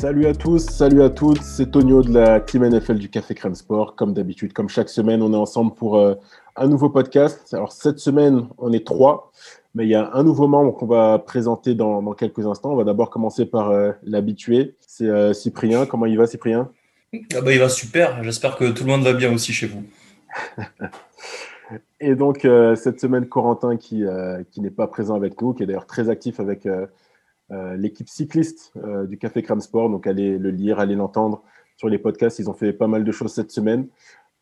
Salut à tous, salut à toutes, c'est Tonio de la Team NFL du Café Crème Sport. Comme d'habitude, comme chaque semaine, on est ensemble pour euh, un nouveau podcast. Alors cette semaine, on est trois, mais il y a un nouveau membre qu'on va présenter dans, quelques instants. On va d'abord commencer par euh, l'habitué, c'est euh, Cyprien. Comment il va Cyprien? Ah bah, Il va super, j'espère que tout le monde va bien aussi chez vous. Et donc cette semaine, Corentin qui, qui n'est pas présent avec nous, qui est d'ailleurs très actif avec l'équipe cycliste euh, du Café Crème Sport. Donc, allez le lire, allez l'entendre sur les podcasts. Ils ont fait pas mal de choses cette semaine.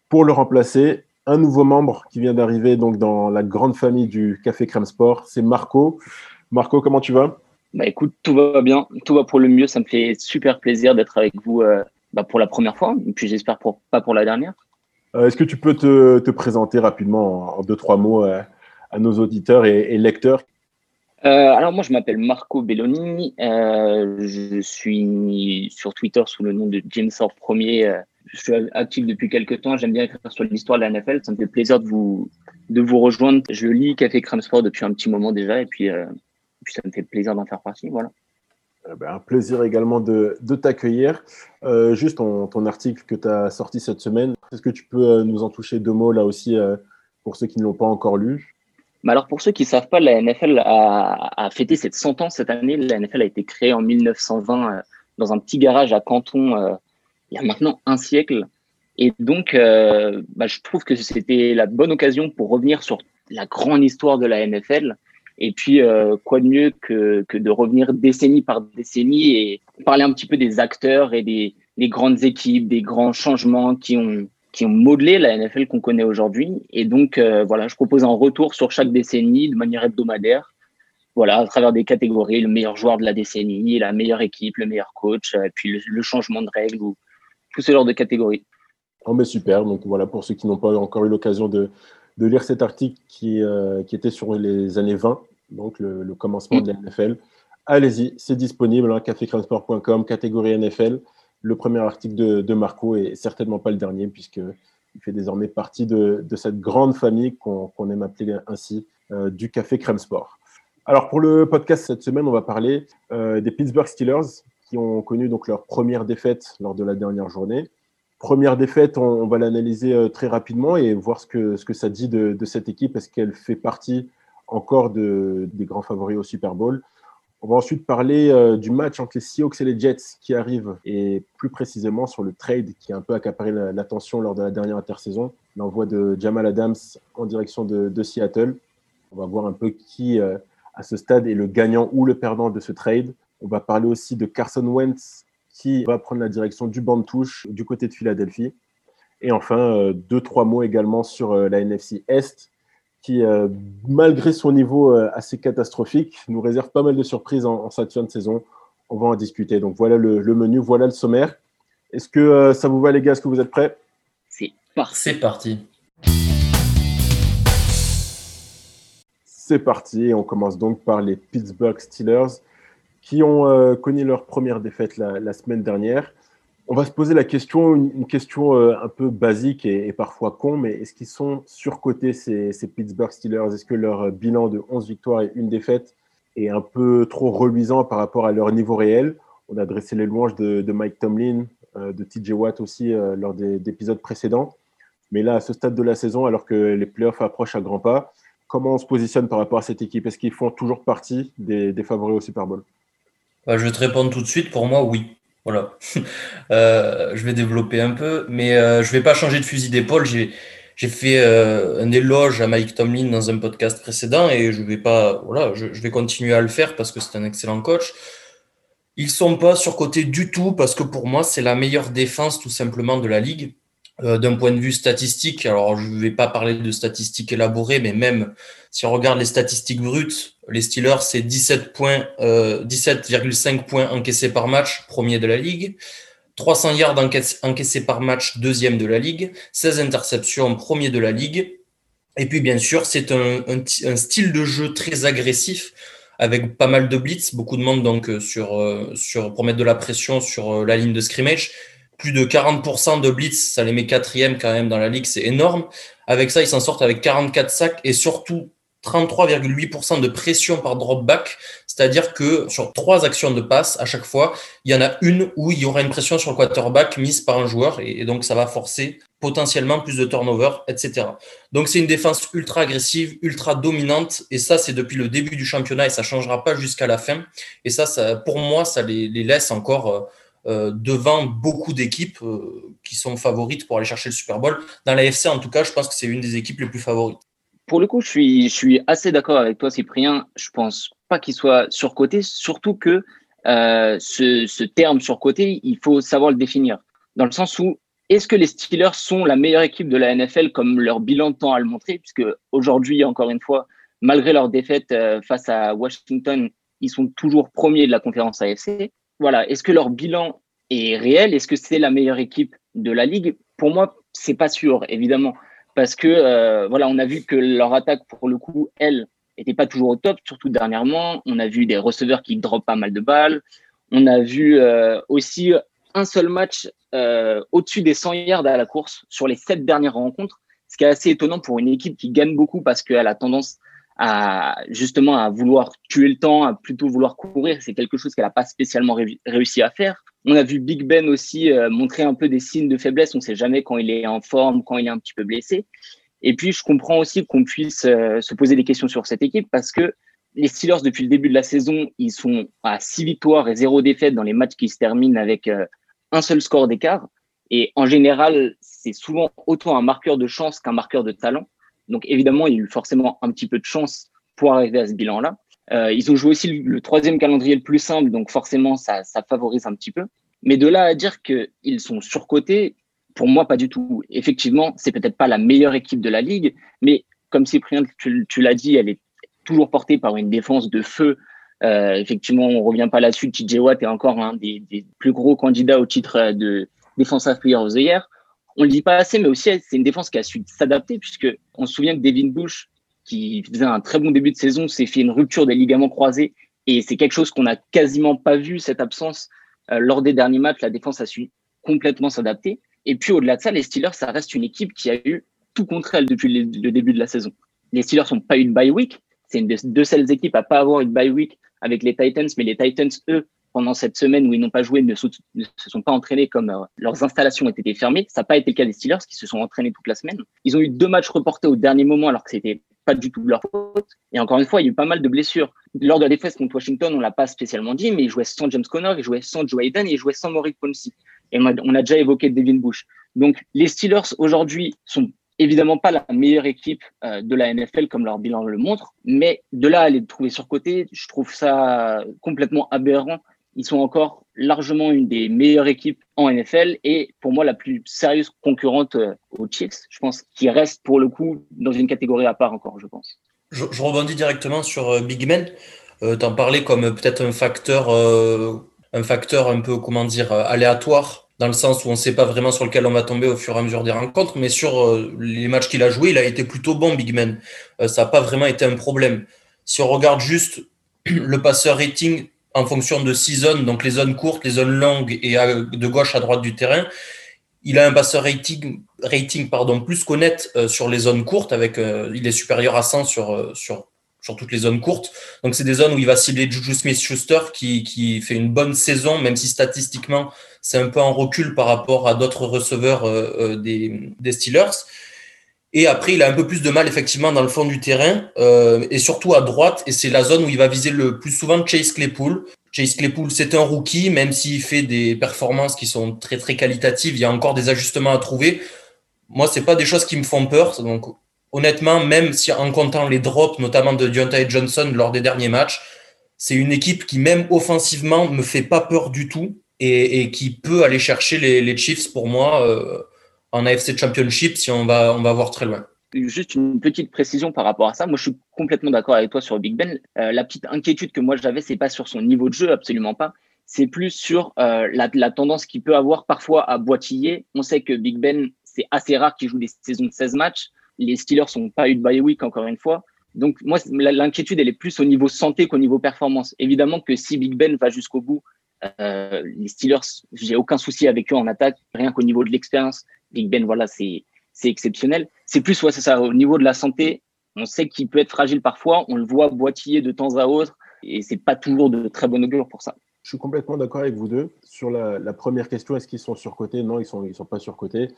Pour le remplacer, un nouveau membre qui vient d'arriver donc dans la grande famille du Café Crème Sport, c'est Marco. Marco, comment tu vas? Bah écoute, tout va bien, tout va pour le mieux. Ça me fait super plaisir d'être avec vous euh, bah, pour la première fois, et puis j'espère pour, pas pour la dernière. Est-ce que tu peux te, présenter rapidement en, deux, trois mots à nos auditeurs et lecteurs? Euh, alors moi je m'appelle Marco Belloni, euh, je suis sur Twitter sous le nom de James Orr Premier. Euh, je suis actif depuis quelques temps, j'aime bien écrire sur l'histoire de la NFL, ça me fait plaisir de vous de vous rejoindre. Je lis Café Crème Sport depuis un petit moment déjà et puis, ça me fait plaisir d'en faire partie. Voilà. Eh ben, un plaisir également de, de t'accueillir. juste ton, ton, article que tu as sorti cette semaine, est-ce que tu peux nous en toucher deux mots là aussi pour ceux qui ne l'ont pas encore lu? Mais alors, pour ceux qui ne savent pas, la NFL a, fêté ses 100 ans cette année. La NFL a été créée en 1920 euh, dans un petit garage à Canton euh, il y a maintenant un siècle. Et donc, euh, bah, je trouve que c'était la bonne occasion pour revenir sur la grande histoire de la NFL. Et puis, quoi de mieux que, que, de revenir décennie par décennie et parler un petit peu des acteurs et des, des grandes équipes, des grands changements qui ont, qui ont modelé la NFL qu'on connaît aujourd'hui. Et donc, euh, voilà, je propose un retour sur chaque décennie de manière hebdomadaire. Voilà, à travers des catégories, le meilleur joueur de la décennie, la meilleure équipe, le meilleur coach, et puis le, changement de règles, ou tout ce genre de catégories. Oh, mais super. Donc voilà, pour ceux qui n'ont pas encore eu l'occasion de, de, lire cet article qui, euh, qui était sur les années 20, donc le, commencement de la NFL, allez-y, c'est disponible, hein, cafécransport.com, catégorie NFL le premier article de, Marco et certainement pas le dernier, puisqu'il fait désormais partie de, cette grande famille qu'on aime appeler ainsi, euh, du Café Crème Sport. Alors pour le podcast cette semaine, on va parler euh, des Pittsburgh Steelers qui ont connu donc leur première défaite lors de la dernière journée. Première défaite, on, va l'analyser euh, très rapidement et voir ce que, ce que ça dit de, cette équipe. Est-ce qu'elle fait partie encore des grands favoris au Super Bowl? On va ensuite parler euh, du match entre les Seahawks et les Jets qui arrive, et plus précisément sur le trade qui a un peu accaparé l'attention lors de la dernière intersaison, l'envoi de Jamal Adams en direction de, Seattle. On va voir un peu qui, euh, à ce stade, est le gagnant ou le perdant de ce trade. On va parler aussi de Carson Wentz qui va prendre la direction du banc de touche du côté de Philadelphie. Et enfin, euh, deux, trois mots également sur la NFC Est qui, euh, malgré son niveau euh, assez catastrophique, nous réserve pas mal de surprises en, cette fin de saison. On va en discuter. Donc voilà le, menu, voilà le sommaire. Est-ce que euh, ça vous va les gars? Est-ce que vous êtes prêts? C'est parti. C'est parti. C'est parti. On commence donc par les Pittsburgh Steelers qui ont connu leur première défaite la semaine dernière. On va se poser la question, une, question euh, un peu basique et, parfois con, mais est-ce qu'ils sont surcotés ces, Pittsburgh Steelers? Est-ce que leur bilan de 11 victoires et une défaite est un peu trop reluisant par rapport à leur niveau réel? On a dressé les louanges de, Mike Tomlin, euh, de TJ Watt aussi euh, lors des, épisodes précédents. Mais là, à ce stade de la saison, alors que les playoffs approchent à grands pas, comment on se positionne par rapport à cette équipe? Est-ce qu'ils font toujours partie des, favoris au Super Bowl? Bah, Je vais te répondre tout de suite. Pour moi, oui. Voilà. Euh, je vais développer un peu, mais euh, je vais pas changer de fusil d'épaule. J'ai, fait euh, un éloge à Mike Tomlin dans un podcast précédent et je vais pas, voilà, je, vais continuer à le faire parce que c'est un excellent coach. Ils sont pas surcotés du tout parce que pour moi, c'est la meilleure défense tout simplement de la ligue. D'un point de vue statistique, alors je ne vais pas parler de statistiques élaborées, mais même si on regarde les statistiques brutes, les Steelers, c'est 17 points, 17,5 points encaissés par match, premier de la ligue. 300 yards encaissés par match, deuxième de la ligue, 16 interceptions, premier de la ligue. Et puis, bien sûr, c'est un, style de jeu très agressif avec pas mal de blitz, beaucoup de monde donc euh, sur, euh, sur, pour mettre de la pression sur euh, la ligne de scrimmage. Plus de 40% de blitz, ça les met quatrième quand même dans la ligue, c'est énorme. Avec ça, ils s'en sortent avec 44 sacs et surtout 33,8% de pression par drop back, c'est-à-dire que sur trois actions de passe, à chaque fois, il y en a une où il y aura une pression sur le quarterback mise par un joueur et, donc ça va forcer potentiellement plus de turnover, etc. Donc c'est une défense ultra agressive, ultra dominante et ça c'est depuis le début du championnat et ça changera pas jusqu'à la fin. Et ça, pour moi, ça les, laisse encore euh, devant beaucoup d'équipes euh, qui sont favorites pour aller chercher le Super Bowl. Dans la FC, en tout cas, je pense que c'est une des équipes les plus favorites pour le coup, je suis, je suis assez d'accord avec toi, Cyprien. Je pense pas qu'il soit surcoté, surtout que euh, ce, ce, terme surcoté, il faut savoir le définir. Dans le sens où, est-ce que les Steelers sont la meilleure équipe de la NFL comme leur bilan tend à le montrer? Puisque aujourd'hui, encore une fois, malgré leur défaite euh, face à Washington, ils sont toujours premiers de la conférence AFC. Voilà. Est-ce que leur bilan est réel? Est-ce que c'est la meilleure équipe de la ligue? Pour moi, c'est pas sûr, évidemment parce que euh, voilà, on a vu que leur attaque pour le coup, elle, était pas toujours au top, surtout dernièrement. On a vu des receveurs qui drop pas mal de balles. On a vu euh, aussi un seul match euh, au-dessus des 100 yards à la course sur les sept dernières rencontres, ce qui est assez étonnant pour une équipe qui gagne beaucoup parce qu'elle a tendance à justement à vouloir tuer le temps, à plutôt vouloir courir. C'est quelque chose qu'elle n'a pas spécialement réussi à faire. On a vu Big Ben aussi euh, montrer un peu des signes de faiblesse. On ne sait jamais quand il est en forme, quand il est un petit peu blessé. Et puis, je comprends aussi qu'on puisse euh, se poser des questions sur cette équipe parce que les Steelers, depuis le début de la saison, ils sont à six victoires et zéro défaite dans les matchs qui se terminent avec euh, un seul score d'écart. Et en général, c'est souvent autant un marqueur de chance qu'un marqueur de talent. Donc, évidemment, il y a eu forcément un petit peu de chance pour arriver à ce bilan-là. Euh, ils ont joué aussi le, troisième calendrier le plus simple, donc forcément, ça, favorise un petit peu. Mais de là à dire qu'ils sont surcotés, pour moi, pas du tout. Effectivement, c'est peut-être pas la meilleure équipe de la ligue, mais comme Cyprien, tu, l'as dit, elle est toujours portée par une défense de feu. Euh, effectivement, on revient pas là-dessus. TJ Watt est encore un des, plus gros candidats au titre de Defensive Player of the. On le dit pas assez, mais aussi c'est une défense qui a su s'adapter puisque on se souvient que Devin Bush qui faisait un très bon début de saison, s'est fait une rupture des ligaments croisés. Et c'est quelque chose qu'on n'a quasiment pas vu, cette absence. Euh, lors des derniers matchs, la défense a su complètement s'adapter. Et puis au-delà de ça, les Steelers, ça reste une équipe qui a eu tout contre elle depuis le, début de la saison. Les Steelers n'ont pas eu de bye week. C'est une des deux seules équipes à pas avoir une bye week avec les Titans, mais les Titans, eux, pendant cette semaine où ils n'ont pas joué, ne, se sont pas entraînés comme euh, leurs installations ont été fermées. Ça n'a pas été le cas des Steelers qui se sont entraînés toute la semaine. Ils ont eu deux matchs reportés au dernier moment alors que c'était pas du tout leur faute. Et encore une fois, il y a eu pas mal de blessures. Lors de la défaite contre Washington, on l'a pas spécialement dit, mais ils jouaient sans James Conner, ils jouaient sans Joe Hayden et ils jouaient sans Maurice Ponce. Et on a déjà évoqué Devin Bush. Donc, les Steelers aujourd'hui sont évidemment pas la meilleure équipe euh, de la NFL comme leur bilan le montre, mais de là à les trouver sur côté, je trouve ça complètement aberrant ils sont encore largement une des meilleures équipes en NFL et pour moi la plus sérieuse concurrente euh, aux Chiefs. Je pense qu'ils restent pour le coup dans une catégorie à part encore, je pense. Je, rebondis directement sur euh, Big Men. Euh, tu en parlais comme peut-être un facteur, un facteur un peu comment dire aléatoire dans le sens où on ne sait pas vraiment sur lequel on va tomber au fur et à mesure des rencontres, mais sur les matchs qu'il a joués, il a été plutôt bon, Big Man. ça n'a pas vraiment été un problème. Si on regarde juste le passeur rating, en fonction de six zones, donc les zones courtes, les zones longues et de gauche à droite du terrain. Il a un passeur rating, rating pardon, plus qu'honnête euh, sur les zones courtes, avec, euh, il est supérieur à 100 sur, euh, sur, sur toutes les zones courtes. Donc, c'est des zones où il va cibler Juju Smith-Schuster qui, qui fait une bonne saison, même si statistiquement, c'est un peu en recul par rapport à d'autres receveurs des, des Steelers. Et après, il a un peu plus de mal effectivement dans le fond du terrain euh, et surtout à droite. Et c'est la zone où il va viser le plus souvent Chase Claypool. Chase Claypool, c'est un rookie, même s'il fait des performances qui sont très très qualitatives, il y a encore des ajustements à trouver. Moi, c'est pas des choses qui me font peur. Donc, honnêtement, même si en comptant les drops, notamment de Deontay Johnson lors des derniers matchs, c'est une équipe qui même offensivement me fait pas peur du tout et, qui peut aller chercher les, les Chiefs pour moi. Euh, en AFC Championship si on va, on va voir très loin. Juste une petite précision par rapport à ça. Moi, je suis complètement d'accord avec toi sur Big Ben. Euh, la petite inquiétude que moi j'avais, c'est pas sur son niveau de jeu, absolument pas. C'est plus sur euh, la, tendance qu'il peut avoir parfois à boitiller. On sait que Big Ben, c'est assez rare qu'il joue des saisons de 16 matchs. Les Steelers n'ont pas eu de bye week, encore une fois. Donc, moi, l'inquiétude, elle est plus au niveau santé qu'au niveau performance. Évidemment que si Big Ben va jusqu'au bout, euh, les Steelers, j'ai aucun souci avec eux en attaque, rien qu'au niveau de l'expérience. Big Ben, voilà, c'est exceptionnel. C'est plus, ça, au niveau de la santé, on sait qu'il peut être fragile parfois, on le voit boitiller de temps à autre, et c'est pas toujours de très bonne augure pour ça. Je suis complètement d'accord avec vous deux. Sur la, première question, est-ce qu'ils sont surcotés? Non, ils ne sont, ils sont pas surcotés.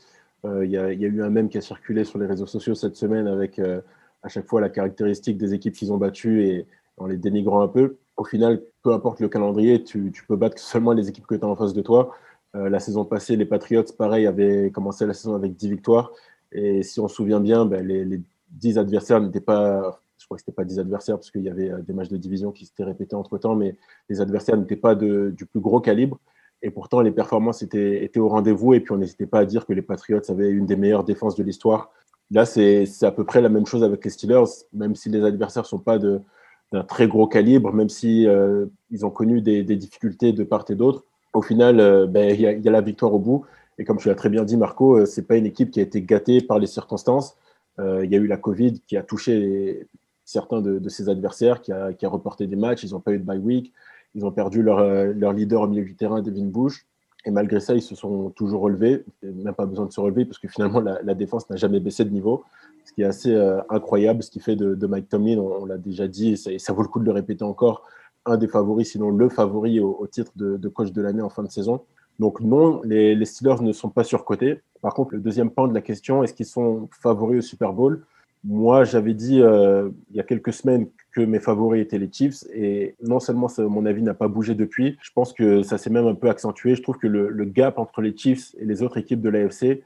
Euh, il y, a, eu un mème qui a circulé sur les réseaux sociaux cette semaine avec euh, à chaque fois la caractéristique des équipes qu'ils ont battues et en les dénigrant un peu. Au final, peu importe le calendrier, tu, tu peux battre seulement les équipes que tu as en face de toi. Euh, la saison passée, les Patriots, pareil, avaient commencé la saison avec 10 victoires. Et si on se souvient bien, ben, les, les 10 adversaires n'étaient pas, je crois que c'était pas 10 adversaires parce qu'il y avait euh, des matchs de division qui s'étaient répétés entre temps, mais les adversaires n'étaient pas du plus gros calibre. Et pourtant, les performances étaient, au rendez-vous. Et puis, on n'hésitait pas à dire que les Patriots avaient une des meilleures défenses de l'histoire. Là, c'est à peu près la même chose avec les Steelers, même si les adversaires ne sont pas d'un très gros calibre, même si euh, ils ont connu des, des, difficultés de part et d'autre. Au final, euh, ben, il y, a la victoire au bout. Et comme tu l'as très bien dit, Marco, euh, c'est pas une équipe qui a été gâtée par les circonstances. Euh, il y a eu la Covid qui a touché certains de, ses adversaires, qui a, reporté des matchs. Ils n'ont pas eu de bye week. Ils ont perdu leur, euh, leur, leader au milieu du terrain, Devin Bush. Et malgré ça, ils se sont toujours relevés. Même pas besoin de se relever parce que finalement, la, défense n'a jamais baissé de niveau. Ce qui est assez incroyable, ce qui fait de, Mike Tomlin, on, l'a déjà dit, et ça, vaut le coup de le répéter encore, un des favoris, sinon le favori au, titre de, coach de l'année en fin de saison. Donc non, les, Steelers ne sont pas surcotés. Par contre, le deuxième point de la question, est-ce qu'ils sont favoris au Super Bowl? Moi, j'avais dit euh, il y a quelques semaines que mes favoris étaient les Chiefs et non seulement mon avis n'a pas bougé depuis, je pense que ça s'est même un peu accentué. Je trouve que le, gap entre les Chiefs et les autres équipes de l'AFC,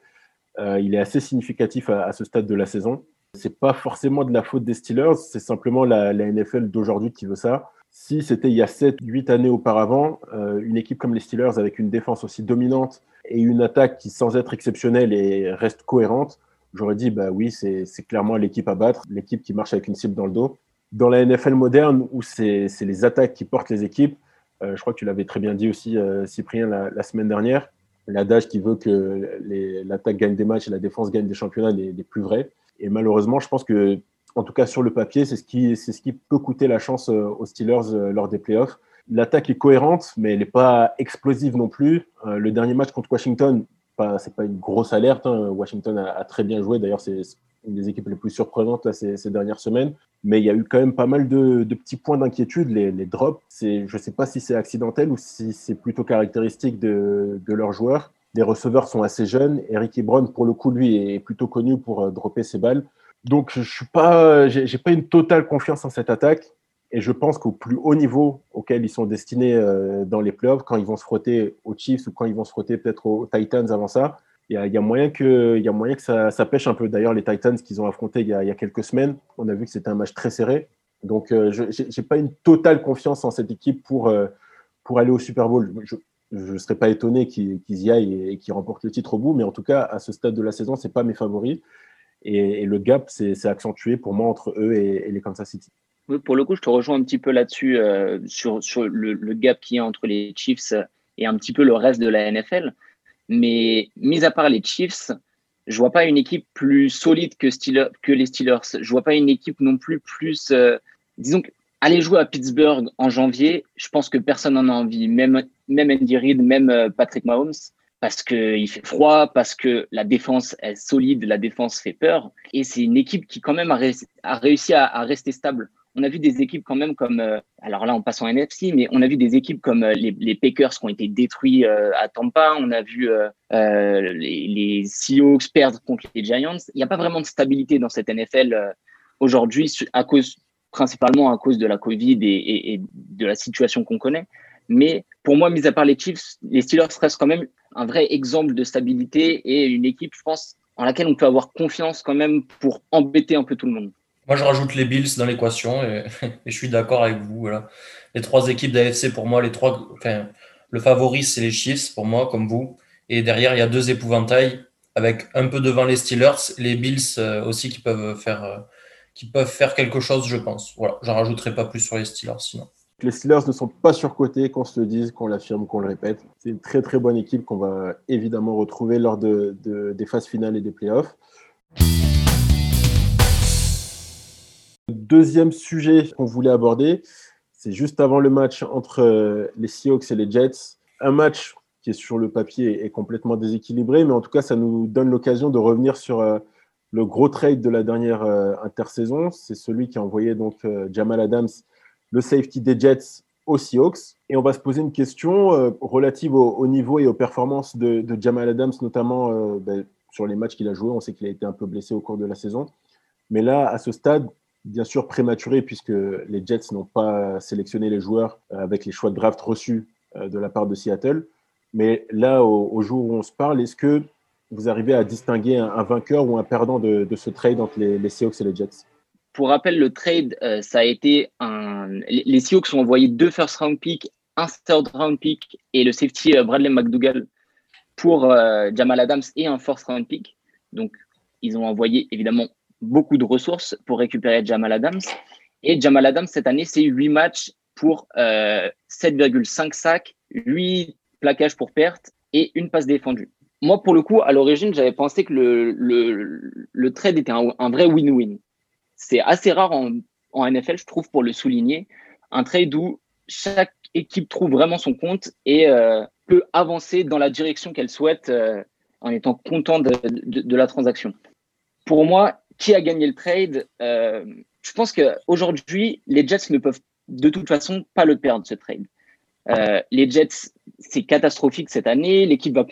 euh, il est assez significatif à, ce stade de la saison. C'est pas forcément de la faute des Steelers, c'est simplement la NFL d'aujourd'hui qui veut ça. Si c'était il y a 7-8 années auparavant, euh, une équipe comme les Steelers avec une défense aussi dominante et une attaque qui, sans être exceptionnelle, et reste cohérente, j'aurais dit, bah oui, c'est clairement l'équipe à battre, l'équipe qui marche avec une cible dans le dos. Dans la NFL moderne, où c'est les attaques qui portent les équipes, euh, je crois que tu l'avais très bien dit aussi, euh, Cyprien, la, semaine dernière, l'adage qui veut que l'attaque gagne des matchs et la défense gagne des championnats n'est plus vrai. Et malheureusement, je pense que en tout cas sur le papier, c'est ce qui, c'est ce qui peut coûter la chance euh, aux Steelers euh, lors des playoffs. L'attaque est cohérente, mais elle n'est pas explosive non plus. Euh, le dernier match contre Washington, pas, c'est pas une grosse alerte. Hein. Washington a, très bien joué. D'ailleurs, c'est une des équipes les plus surprenantes ces, dernières semaines. Mais il y a eu quand même pas mal de, petits points d'inquiétude. Les, drops, je ne sais pas si c'est accidentel ou si c'est plutôt caractéristique de, de leurs joueurs. Les receveurs sont assez jeunes. Eric Ebron, pour le coup, lui, est plutôt connu pour dropper ses balles. Donc, je suis pas, j'ai pas une totale confiance en cette attaque. Et je pense qu'au plus haut niveau auquel ils sont destinés euh, dans les playoffs, quand ils vont se frotter aux Chiefs ou quand ils vont se frotter peut-être aux Titans avant ça, il y, a, moyen que, y a moyen que ça, pêche un peu. D'ailleurs, les Titans qu'ils ont affrontés il y, a, quelques semaines, on a vu que c'était un match très serré. Donc, euh, je n'ai pas une totale confiance en cette équipe pour, euh, pour aller au Super Bowl. Je ne serais pas étonné qu'ils y aillent et, qu'ils remportent le titre au bout, mais en tout cas, à ce stade de la saison, ce n'est pas mes favoris. Et, le gap s'est accentué pour moi entre eux et, les Kansas City. Pour le coup, je te rejoins un petit peu là-dessus, euh, sur, le, gap qu'il y a entre les Chiefs et un petit peu le reste de la NFL. Mais mis à part les Chiefs, je vois pas une équipe plus solide que, les Steelers. Je vois pas une équipe non plus plus. Euh, disons jouer à Pittsburgh en janvier, je pense que personne n'en a envie. Même, même Andy Reid, même euh, Patrick Mahomes parce qu'il fait froid, parce que la défense est solide, la défense fait peur. Et c'est une équipe qui quand même a, réussi à, rester stable. On a vu des équipes quand même comme, euh, alors là on passe en NFC, mais on a vu des équipes comme euh, les, Packers qui ont été détruits euh, à Tampa, on a vu les, les Seahawks perdre contre les Giants. Il n'y a pas vraiment de stabilité dans cette NFL aujourd'hui, à cause principalement à cause de la Covid et de la situation qu'on connaît. Mais pour moi, mis à part les Chiefs, les Steelers restent quand même un vrai exemple de stabilité et une équipe, je pense, en laquelle on peut avoir confiance quand même pour embêter un peu tout le monde. Moi, je rajoute les Bills dans l'équation et, je suis d'accord avec vous. Voilà. Les trois équipes d'AFC, pour moi, les trois, enfin, le favori, c'est les Chiefs, pour moi, comme vous. Et derrière, il y a deux épouvantails. avec un peu devant les Steelers, les Bills aussi qui peuvent faire qui peuvent faire quelque chose, je pense. Voilà, j'en rajouterai pas plus sur les Steelers sinon. Les Steelers ne sont pas surcotés, qu'on se le dise, qu'on l'affirme, qu'on le répète. C'est une très très bonne équipe qu'on va évidemment retrouver lors de, des phases finales et des playoffs. Deuxième sujet qu'on voulait aborder, c'est juste avant le match entre euh, les Seahawks et les Jets. Un match qui est sur le papier est complètement déséquilibré, mais en tout cas, ça nous donne l'occasion de revenir sur euh, le gros trade de la dernière euh, intersaison. C'est celui qui a envoyé donc Jamal Adams, le safety des Jets, aux Seahawks. Et on va se poser une question relative au, niveau et aux performances de, Jamal Adams, notamment ben, sur les matchs qu'il a joués. On sait qu'il a été un peu blessé au cours de la saison. Mais là, à ce stade, bien sûr prématuré puisque les Jets n'ont pas sélectionné les joueurs euh, avec les choix de draft reçus euh, de la part de Seattle. Mais là, au, jour où on se parle, est-ce que vous arrivez à distinguer un, vainqueur ou un perdant de, ce trade entre les, Seahawks et les Jets? Pour rappel, le trade, euh, ça a été un. Les Seahawks ont envoyé deux first round picks, un third round pick et le safety Bradley McDougall pour Jamal Adams et un first round pick. Donc, ils ont envoyé évidemment beaucoup de ressources pour récupérer Jamal Adams. Et Jamal Adams, cette année, c'est 8 matchs pour 7,5 euh, sacs, 8 plaquages pour perte et une passe défendue. Moi, pour le coup, à l'origine, j'avais pensé que le trade était un, vrai win-win. C'est assez rare en, NFL, je trouve, pour le souligner. Un trade où chaque équipe trouve vraiment son compte et euh, peut avancer dans la direction qu'elle souhaite euh, en étant content de, la transaction. Pour moi, qui a gagné le trade euh, Je pense qu'aujourd'hui, les Jets ne peuvent de toute façon pas le perdre, ce trade. Les Jets, c'est catastrophique cette année. L'équipe va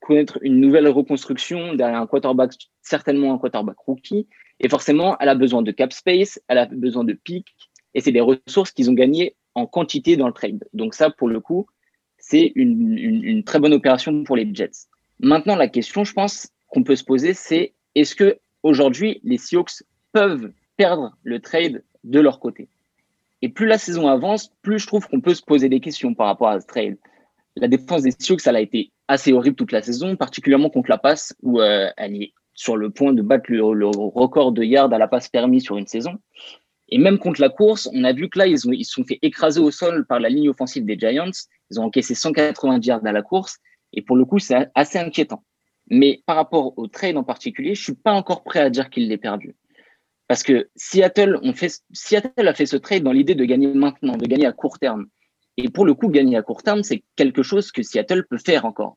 connaître une nouvelle reconstruction derrière un quarterback, certainement un quarterback rookie. Et forcément, elle a besoin de cap space, elle a besoin de pick. Et c'est des ressources qu'ils ont gagnées en quantité dans le trade. Donc ça, pour le coup, c'est une, une très bonne opération pour les Jets. Maintenant, la question, je pense, qu'on peut se poser, c'est est-ce que aujourd'hui, les Seahawks peuvent perdre le trade de leur côté? Et plus la saison avance, plus je trouve qu'on peut se poser des questions par rapport à ce trade. La défense des Seahawks, elle a été assez horrible toute la saison, particulièrement contre la passe, où euh, elle est sur le point de battre le, record de yards à la passe permis sur une saison. Et même contre la course, on a vu que là, ils, se sont fait écraser au sol par la ligne offensive des Giants. Ils ont encaissé 190 yards à la course. Et pour le coup, c'est assez inquiétant. Mais par rapport au trade en particulier, je suis pas encore prêt à dire qu'il l'ait perdu. Parce que Seattle, on fait, Seattle a fait ce trade dans l'idée de gagner maintenant, de gagner à court terme. Et pour le coup, gagner à court terme, c'est quelque chose que Seattle peut faire encore.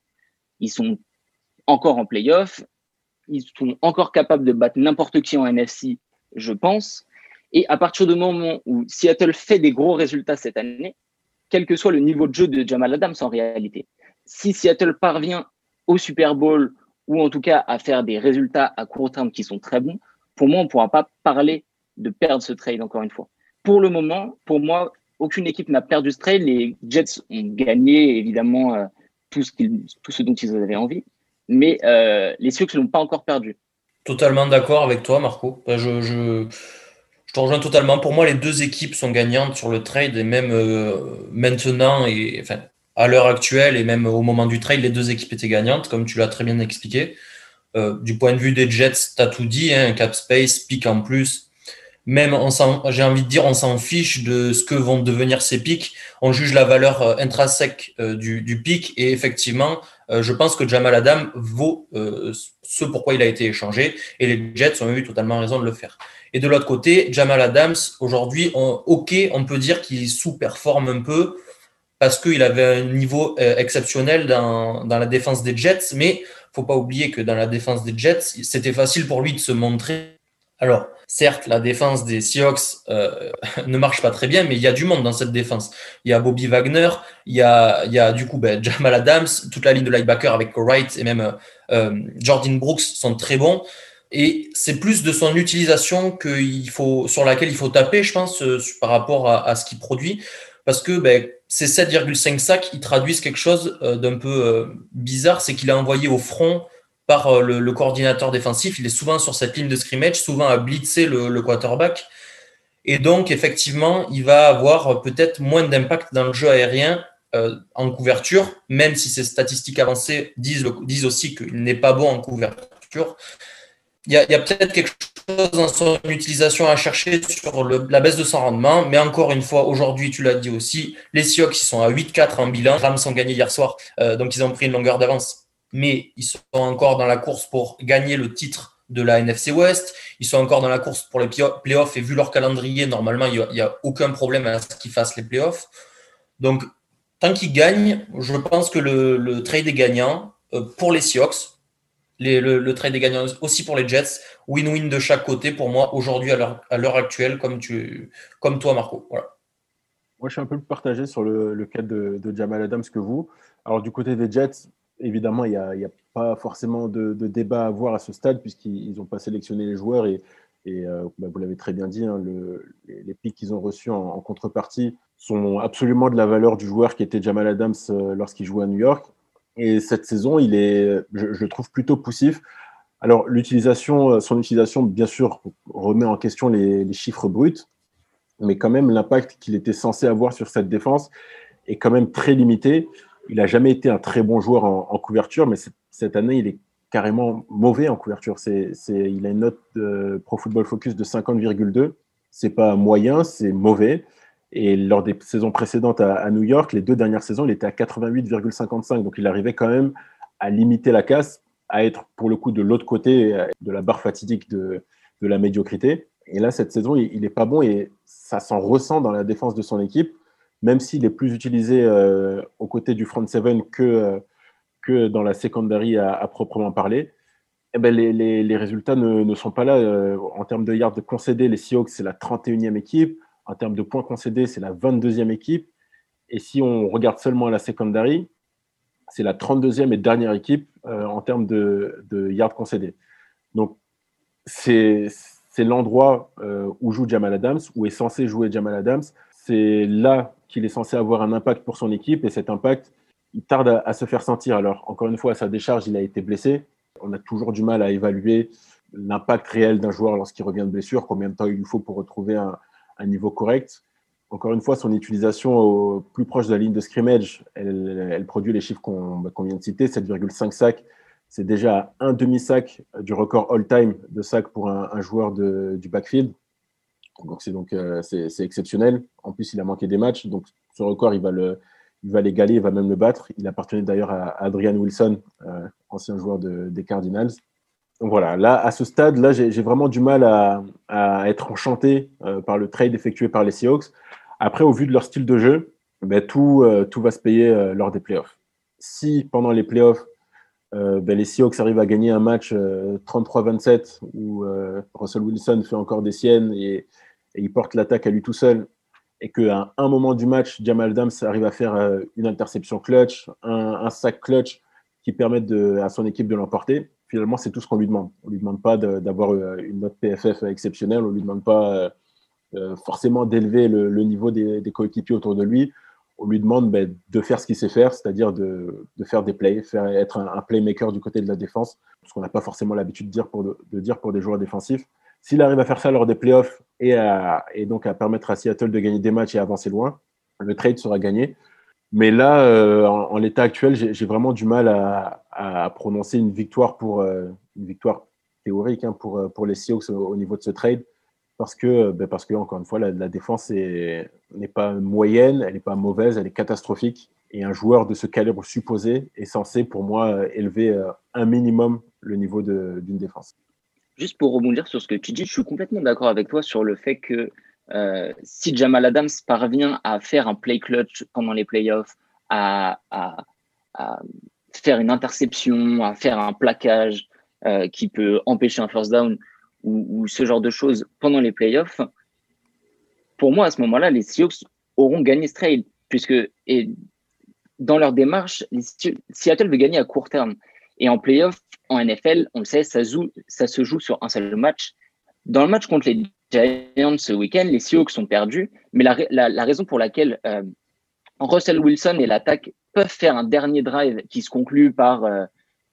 Ils sont encore en playoff, ils sont encore capables de battre n'importe qui en NFC, je pense. Et à partir du moment où Seattle fait des gros résultats cette année, quel que soit le niveau de jeu de Jamal Adams en réalité, si Seattle parvient au Super Bowl ou en tout cas à faire des résultats à court terme qui sont très bons, pour moi, on ne pourra pas parler de perdre ce trade encore une fois. Pour le moment, pour moi, aucune équipe n'a perdu ce trade. Les Jets ont gagné évidemment euh, tout, ce tout, ce dont ils avaient envie, mais euh, les Sioux ne l'ont pas encore perdu. Totalement d'accord avec toi, Marco. Je, je, je, te rejoins totalement. Pour moi, les deux équipes sont gagnantes sur le trade et même euh, maintenant, et enfin, à l'heure actuelle et même au moment du trail, les deux équipes étaient gagnantes, comme tu l'as très bien expliqué. Euh, du point de vue des Jets, tu as tout dit, hein, cap space, pic en plus. Même, j'ai envie de dire, on s'en fiche de ce que vont devenir ces pics. On juge la valeur euh, intrinsèque du, du pic. Et effectivement, je pense que Jamal Adam vaut ce pourquoi il a été échangé. Et les Jets ont eu totalement raison de le faire. Et de l'autre côté, Jamal Adams, aujourd'hui, ok, on peut dire qu'il sous-performe un peu parce qu'il avait un niveau euh, exceptionnel dans, dans, la défense des Jets, mais faut pas oublier que dans la défense des Jets, c'était facile pour lui de se montrer. Alors, certes, la défense des Seahawks euh, ne marche pas très bien, mais il y a du monde dans cette défense. Il y a Bobby Wagner, il y a, il y a du coup ben, Jamal Adams, toute la ligne de linebacker avec Wright et même euh, Jordan Brooks sont très bons. Et c'est plus de son utilisation qu'il faut, sur laquelle il faut taper, je pense, euh, par rapport à, à ce qu'il produit parce que ben, ces 7,5 sacs, ils traduisent quelque chose euh, d'un peu euh, bizarre, c'est qu'il a envoyé au front par euh, le, coordinateur défensif. Il est souvent sur cette ligne de scrimmage, souvent à blitzer le, quarterback. Et donc, effectivement, il va avoir peut-être moins d'impact dans le jeu aérien en couverture, même si ces statistiques avancées disent, aussi qu'il n'est pas bon en couverture. Il y a, peut-être quelque chose dans son utilisation à chercher sur la baisse de son rendement, mais encore une fois, aujourd'hui, tu l'as dit aussi, les Seahawks, ils sont à 8-4 en bilan. Les Rams ont gagné hier soir, donc ils ont pris une longueur d'avance, mais ils sont encore dans la course pour gagner le titre de la NFC West. Ils sont encore dans la course pour les playoffs et vu leur calendrier, normalement, il n'y a, aucun problème à ce qu'ils fassent les playoffs. Donc, tant qu'ils gagnent, je pense que le, trade est gagnant euh, pour les Seahawks. le, trade est gagnant aussi pour les Jets. Win-win de chaque côté pour moi aujourd'hui à l'heure actuelle, comme, toi, Marco. Moi, je suis un peu plus partagé sur le, cas de, de, Jamal Adams que vous. Alors, du côté des Jets, évidemment, il n'y a, pas forcément de, débat à avoir à ce stade, puisqu'ils n'ont pas sélectionné les joueurs. Et, euh, bah, vous l'avez très bien dit, hein, le, les, pics qu'ils ont reçus en, contrepartie sont absolument de la valeur du joueur qui était Jamal Adams euh, lorsqu'il jouait à New York. Et cette saison, il est, je, le trouve plutôt poussif. Alors, euh, son utilisation, bien sûr, remet en question les, les chiffres bruts, mais quand même, l'impact qu'il était censé avoir sur cette défense est quand même très limité. Il n'a jamais été un très bon joueur en, couverture, mais cette année, il est carrément mauvais en couverture. C'est, il a une note de Pro Football Focus de 50,2. C'est pas moyen, c'est mauvais. Et lors des saisons précédentes à, New York, les deux dernières saisons, il était à 88,55. Donc il arrivait quand même à limiter la casse, à être pour le coup de l'autre côté de la barre fatidique de, de la médiocrité. Et là, cette saison, il n'est pas bon et ça s'en ressent dans la défense de son équipe même s'il est plus utilisé euh, aux côtés du front seven que, euh, que dans la secondary à, proprement parler, eh ben les, les, résultats ne, ne, sont pas là. Euh, en termes de yards concédés, les Seahawks, c'est la 31e équipe. En termes de points concédés, c'est la 22e équipe. Et si on regarde seulement la secondary, c'est la 32e et dernière équipe en termes de, de, yards concédés. Donc, c'est l'endroit où joue Jamal Adams, où est censé jouer Jamal Adams. C'est là qu'il est censé avoir un impact pour son équipe et cet impact, il tarde à, se faire sentir. Alors, encore une fois, à sa décharge, il a été blessé. On a toujours du mal à évaluer l'impact réel d'un joueur lorsqu'il revient de blessure, combien de temps il lui faut pour retrouver un, niveau correct. Encore une fois, son utilisation au plus proche de la ligne de scrimmage, elle, produit les chiffres qu'on vient de citer, 7,5 sacs. C'est déjà un demi-sac du record all-time de sacs pour un, joueur du backfield. Donc c'est donc euh, c'est exceptionnel. En plus, il a manqué des matchs, donc ce record, il va le, il va l'égaler, il va même le battre. Il appartenait d'ailleurs à Adrian Wilson, euh, ancien joueur de, des Cardinals. Donc voilà, là, à ce stade, là, j'ai vraiment du mal à, à être enchanté euh, par le trade effectué par les Seahawks. Après, au vu de leur style de jeu, ben, tout, tout va se payer lors des playoffs. Si pendant les playoffs, ben, les Seahawks arrivent à gagner un match 33-27 où Russell Wilson fait encore des siennes et, et il porte l'attaque à lui tout seul, et qu'à un moment du match, Jamal Adams arrive à faire euh, une interception clutch, un, sac clutch qui permettent à son équipe de l'emporter, finalement, c'est tout ce qu'on lui demande. On ne lui demande pas d'avoir euh, une note PFF exceptionnelle, on ne lui demande pas euh, forcément d'élever le, niveau des, coéquipiers autour de lui. On lui demande ben, de faire ce qu'il sait faire, c'est-à-dire de, faire des plays, être un, playmaker du côté de la défense, ce qu'on n'a pas forcément l'habitude de dire pour des joueurs défensifs. S'il arrive à faire ça lors des playoffs et, donc à permettre à Seattle de gagner des matchs et avancer loin, le trade sera gagné. Mais là, euh, en, l'état actuel, j'ai vraiment du mal à, prononcer une victoire pour euh, une victoire théorique hein, pour, euh, pour les Seahawks au, niveau de ce trade, parce que, ben parce que encore une fois, la défense n'est pas moyenne, elle n'est pas mauvaise, elle est catastrophique. Et un joueur de ce calibre supposé est censé, pour moi, élever un minimum le niveau d'une défense. Juste pour rebondir sur ce que tu dis, je suis complètement d'accord avec toi sur le fait que euh, si Jamal Adams parvient à faire un play clutch pendant les playoffs, à, faire une interception, à faire un plaquage euh, qui peut empêcher un first down ou, ce genre de choses pendant les playoffs, pour moi, à ce moment-là, les Seahawks auront gagné ce trade, puisque et dans leur démarche, Seattle veut gagner à court terme. Et en playoff, en NFL, on le sait, ça, se joue sur un seul match. Dans le match contre les Giants ce week-end, les Seahawks sont perdus, mais la, raison pour laquelle euh, Russell Wilson et l'attaque peuvent faire un dernier drive qui se conclut par euh,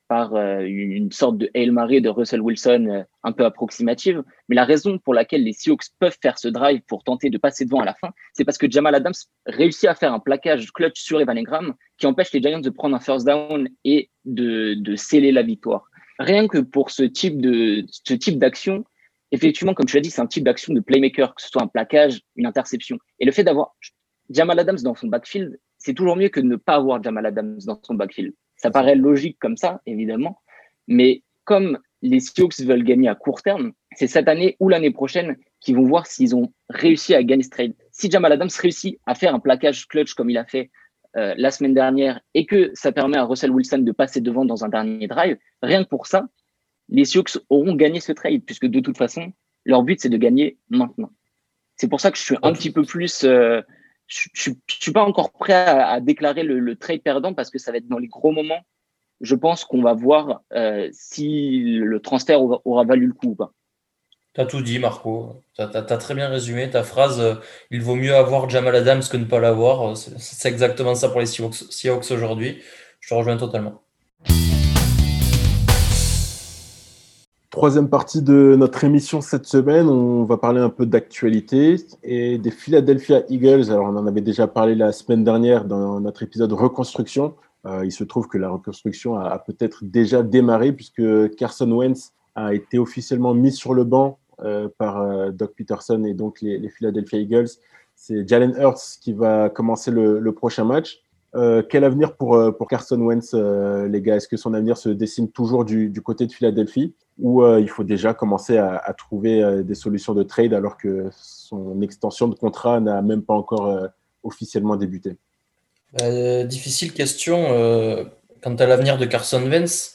par euh, une sorte de Hail Mary de Russell Wilson euh, un peu approximative. Mais la raison pour laquelle les Seahawks peuvent faire ce drive pour tenter de passer devant à la fin, c'est parce que Jamal Adams réussit à faire un plaquage clutch sur Evan Engram qui empêche les Giants de prendre un first down et de, de sceller la victoire. Rien que pour ce type de ce type d'action, effectivement, comme tu l'as dit, c'est un type d'action de playmaker, que ce soit un plaquage, une interception. Et le fait d'avoir Jamal Adams dans son backfield, c'est toujours mieux que de ne pas avoir Jamal Adams dans son backfield. Ça paraît logique comme ça, évidemment, mais comme les Seahawks veulent gagner à court terme, c'est cette année ou l'année prochaine qu'ils vont voir s'ils ont réussi à gagner ce trade. Si Jamal Adams réussit à faire un plaquage clutch comme il a fait euh, la semaine dernière et que ça permet à Russell Wilson de passer devant dans un dernier drive, rien que pour ça, les Sioux auront gagné ce trade, puisque de toute façon, leur but, c'est de gagner maintenant. C'est pour ça que je suis un petit peu plus. Euh, je ne suis pas encore prêt à, déclarer le, trade perdant parce que ça va être dans les gros moments. Je pense qu'on va voir euh, si le transfert aura, valu le coup ou pas. Tu as tout dit, Marco. Tu as, très bien résumé ta phrase. Il vaut mieux avoir Jamal Adams que ne pas l'avoir. C'est exactement ça pour les Seahawks aujourd'hui. Je te rejoins totalement. Troisième partie de notre émission cette semaine, on va parler un peu d'actualité et des Philadelphia Eagles. Alors, on en avait déjà parlé la semaine dernière dans notre épisode reconstruction. Euh, il se trouve que la reconstruction a, peut-être déjà démarré puisque Carson Wentz a été officiellement mis sur le banc euh, par euh, Doc Peterson et donc les, Philadelphia Eagles. C'est Jalen Hurts qui va commencer le prochain match. Euh, quel avenir pour, euh, Carson Wentz, euh, les gars? Est-ce que son avenir se dessine toujours du, du côté de Philadelphie? Ou il faut déjà commencer à, à trouver des solutions de trade alors que son extension de contrat n'a même pas encore officiellement débuté? Difficile question. quant à l'avenir de Carson Wentz,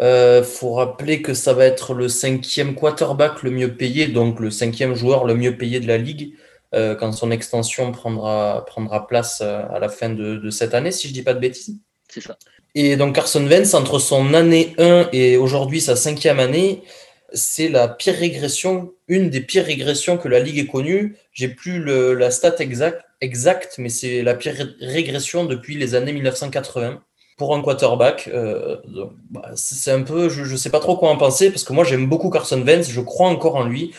il faut rappeler que ça va être le cinquième quarterback le mieux payé, donc le cinquième joueur le mieux payé de la ligue. Euh, quand son extension prendra, prendra place euh, à la fin de, cette année, si je ne dis pas de bêtises. C'est ça. Et donc Carson Wentz, entre son année 1 et aujourd'hui sa cinquième année, c'est la pire régression, une des pires régressions que la Ligue ait connue. J'ai plus le, la stat exacte, exact, mais c'est la pire régression depuis les années 1980 pour un quarterback. Euh, bah, c'est un peu, je ne sais pas trop quoi en penser, parce que moi j'aime beaucoup Carson Wentz, je crois encore en lui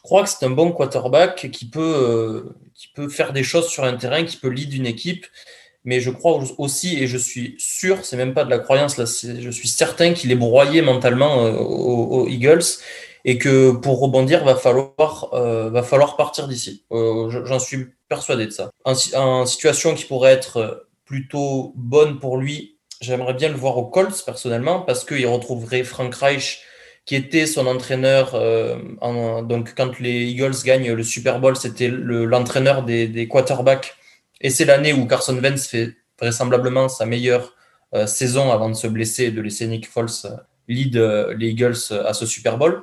je crois que c'est un bon quarterback qui peut, euh, qui peut faire des choses sur un terrain, qui peut lead une équipe. Mais je crois aussi, et je suis sûr, c'est même pas de la croyance, là, je suis certain qu'il est broyé mentalement euh, aux, Eagles et que pour rebondir, va falloir, euh, va falloir partir d'ici. J'en suis persuadé de ça. En, situation qui pourrait être plutôt bonne pour lui, j'aimerais bien le voir aux Colts personnellement parce qu'il retrouverait Frank Reich qui était son entraîneur. Euh, donc, quand les Eagles gagnent le Super Bowl, c'était l'entraîneur des, quarterbacks. Et c'est l'année où Carson Wentz fait vraisemblablement sa meilleure euh, saison avant de se blesser et de laisser Nick Foles euh, lead les Eagles à ce Super Bowl.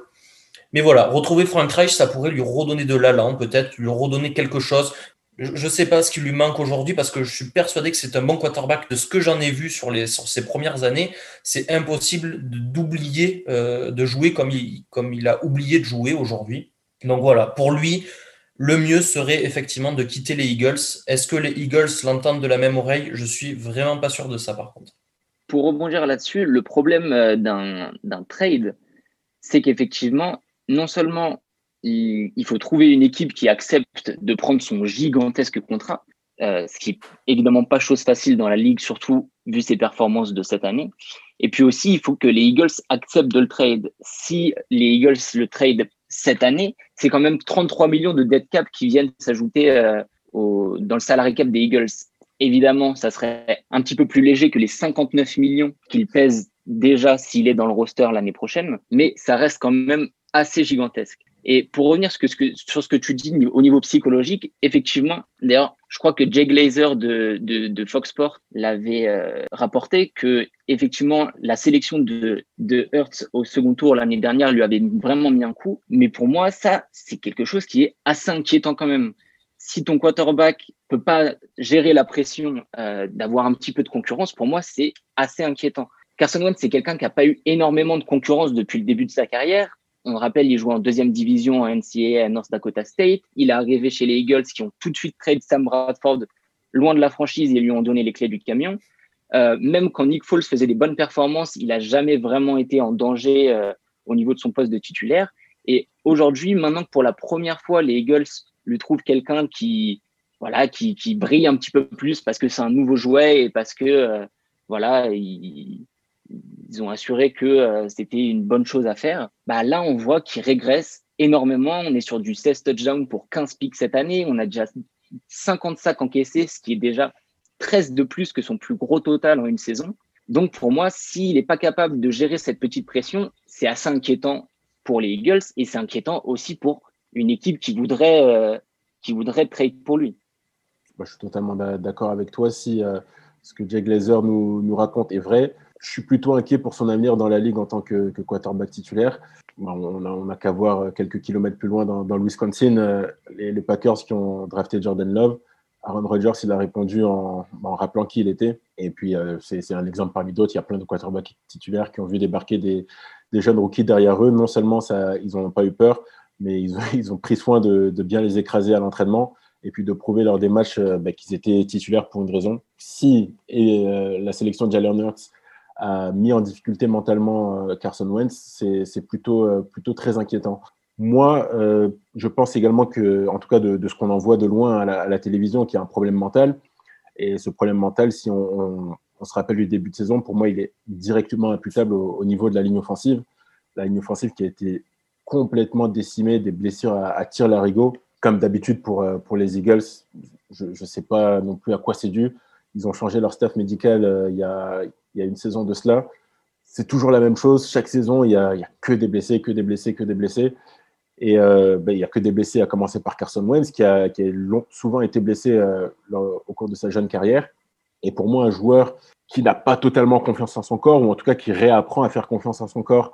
Mais voilà, retrouver Frank Reich, ça pourrait lui redonner de l'allant, peut-être lui redonner quelque chose. Je ne sais pas ce qui lui manque aujourd'hui parce que je suis persuadé que c'est un bon quarterback. De ce que j'en ai vu sur, les, sur ses premières années, c'est impossible d'oublier euh, de jouer comme il, comme il a oublié de jouer aujourd'hui. Donc voilà, pour lui, le mieux serait effectivement de quitter les Eagles. Est-ce que les Eagles l'entendent de la même oreille? Je suis vraiment pas sûr de ça par contre. Pour rebondir là-dessus, le problème euh, d'un trade, c'est qu'effectivement, non seulement il, faut trouver une équipe qui accepte de prendre son gigantesque contrat, euh, ce qui est évidemment pas chose facile dans la ligue, surtout vu ses performances de cette année. Et puis aussi, il faut que les Eagles acceptent de le trade. Si les Eagles le trade cette année, c'est quand même 33 millions de dead cap qui viennent s'ajouter euh, dans le salary cap des Eagles. Évidemment, ça serait un petit peu plus léger que les 59 millions qu'il pèse déjà s'il est dans le roster l'année prochaine, mais ça reste quand même assez gigantesque. Et pour revenir sur ce que tu dis au niveau psychologique, effectivement, d'ailleurs, je crois que Jay Glazer de, Fox Sport l'avait euh, rapporté que effectivement la sélection de, de Hertz au second tour l'année dernière lui avait vraiment mis un coup. Mais pour moi, ça, c'est quelque chose qui est assez inquiétant quand même. Si ton quarterback peut pas gérer la pression euh, d'avoir un petit peu de concurrence, pour moi, c'est assez inquiétant. Carson Wentz, c'est quelqu'un qui n'a pas eu énormément de concurrence depuis le début de sa carrière. On rappelle, il jouait en deuxième division en NCAA à North Dakota State. Il est arrivé chez les Eagles qui ont tout de suite trade Sam Bradford loin de la franchise et lui ont donné les clés du camion. Euh, même quand Nick Foles faisait des bonnes performances, il n'a jamais vraiment été en danger euh, au niveau de son poste de titulaire. Et aujourd'hui, maintenant que pour la première fois, les Eagles lui trouvent quelqu'un qui, voilà, qui, brille un petit peu plus parce que c'est un nouveau jouet et parce que, euh, voilà, ils, ont assuré que c'était une bonne chose à faire. Bah là, on voit qu'il régresse énormément. On est sur du 16 touchdowns pour 15 picks cette année. On a déjà 50 sacs encaissés, ce qui est déjà 13 de plus que son plus gros total en une saison. Donc pour moi, s'il n'est pas capable de gérer cette petite pression, c'est assez inquiétant pour les Eagles et c'est inquiétant aussi pour une équipe qui voudrait, euh, qui voudrait trade pour lui. je suis totalement d'accord avec toi. Si euh, ce que Jay Glazer nous, raconte est vrai, je suis plutôt inquiet pour son avenir dans la ligue en tant que, quarterback titulaire. on n'a qu'à voir quelques kilomètres plus loin dans, dans le Wisconsin, euh, les, Packers qui ont drafté Jordan Love. Aaron Rodgers, il a répondu en, rappelant qui il était. Et puis, euh, c'est un exemple parmi d'autres. Il y a plein de quarterbacks titulaires qui ont vu débarquer des, jeunes rookies derrière eux. Non seulement ils n'ont pas eu peur, mais ils ont, pris soin de, bien les écraser à l'entraînement et puis de prouver lors des matchs euh, bah, qu'ils étaient titulaires pour une raison. Si et, euh, la sélection de Jalen Hurts a mis en difficulté mentalement Carson Wentz, c'est plutôt, plutôt très inquiétant. Moi, euh, je pense également que, en tout cas de, ce qu'on en voit de loin à la, télévision, qu'il y a un problème mental. Et ce problème mental, si on, se rappelle du début de saison, pour moi, il est directement imputable au, niveau de la ligne offensive. La ligne offensive qui a été complètement décimée, des blessures à, à tir larigot, comme d'habitude pour, euh, pour les Eagles. Je ne sais pas non plus à quoi c'est dû. Ils ont changé leur staff médical euh, il, y a, il y a une saison de cela. C'est toujours la même chose. Chaque saison, il n'y a, que des blessés, que des blessés, que des blessés. Et euh, ben, il n'y a que des blessés, à commencer par Carson Wentz, qui a, qui a souvent été blessé euh, au cours de sa jeune carrière. Et pour moi, un joueur qui n'a pas totalement confiance en son corps, ou en tout cas qui réapprend à faire confiance en son corps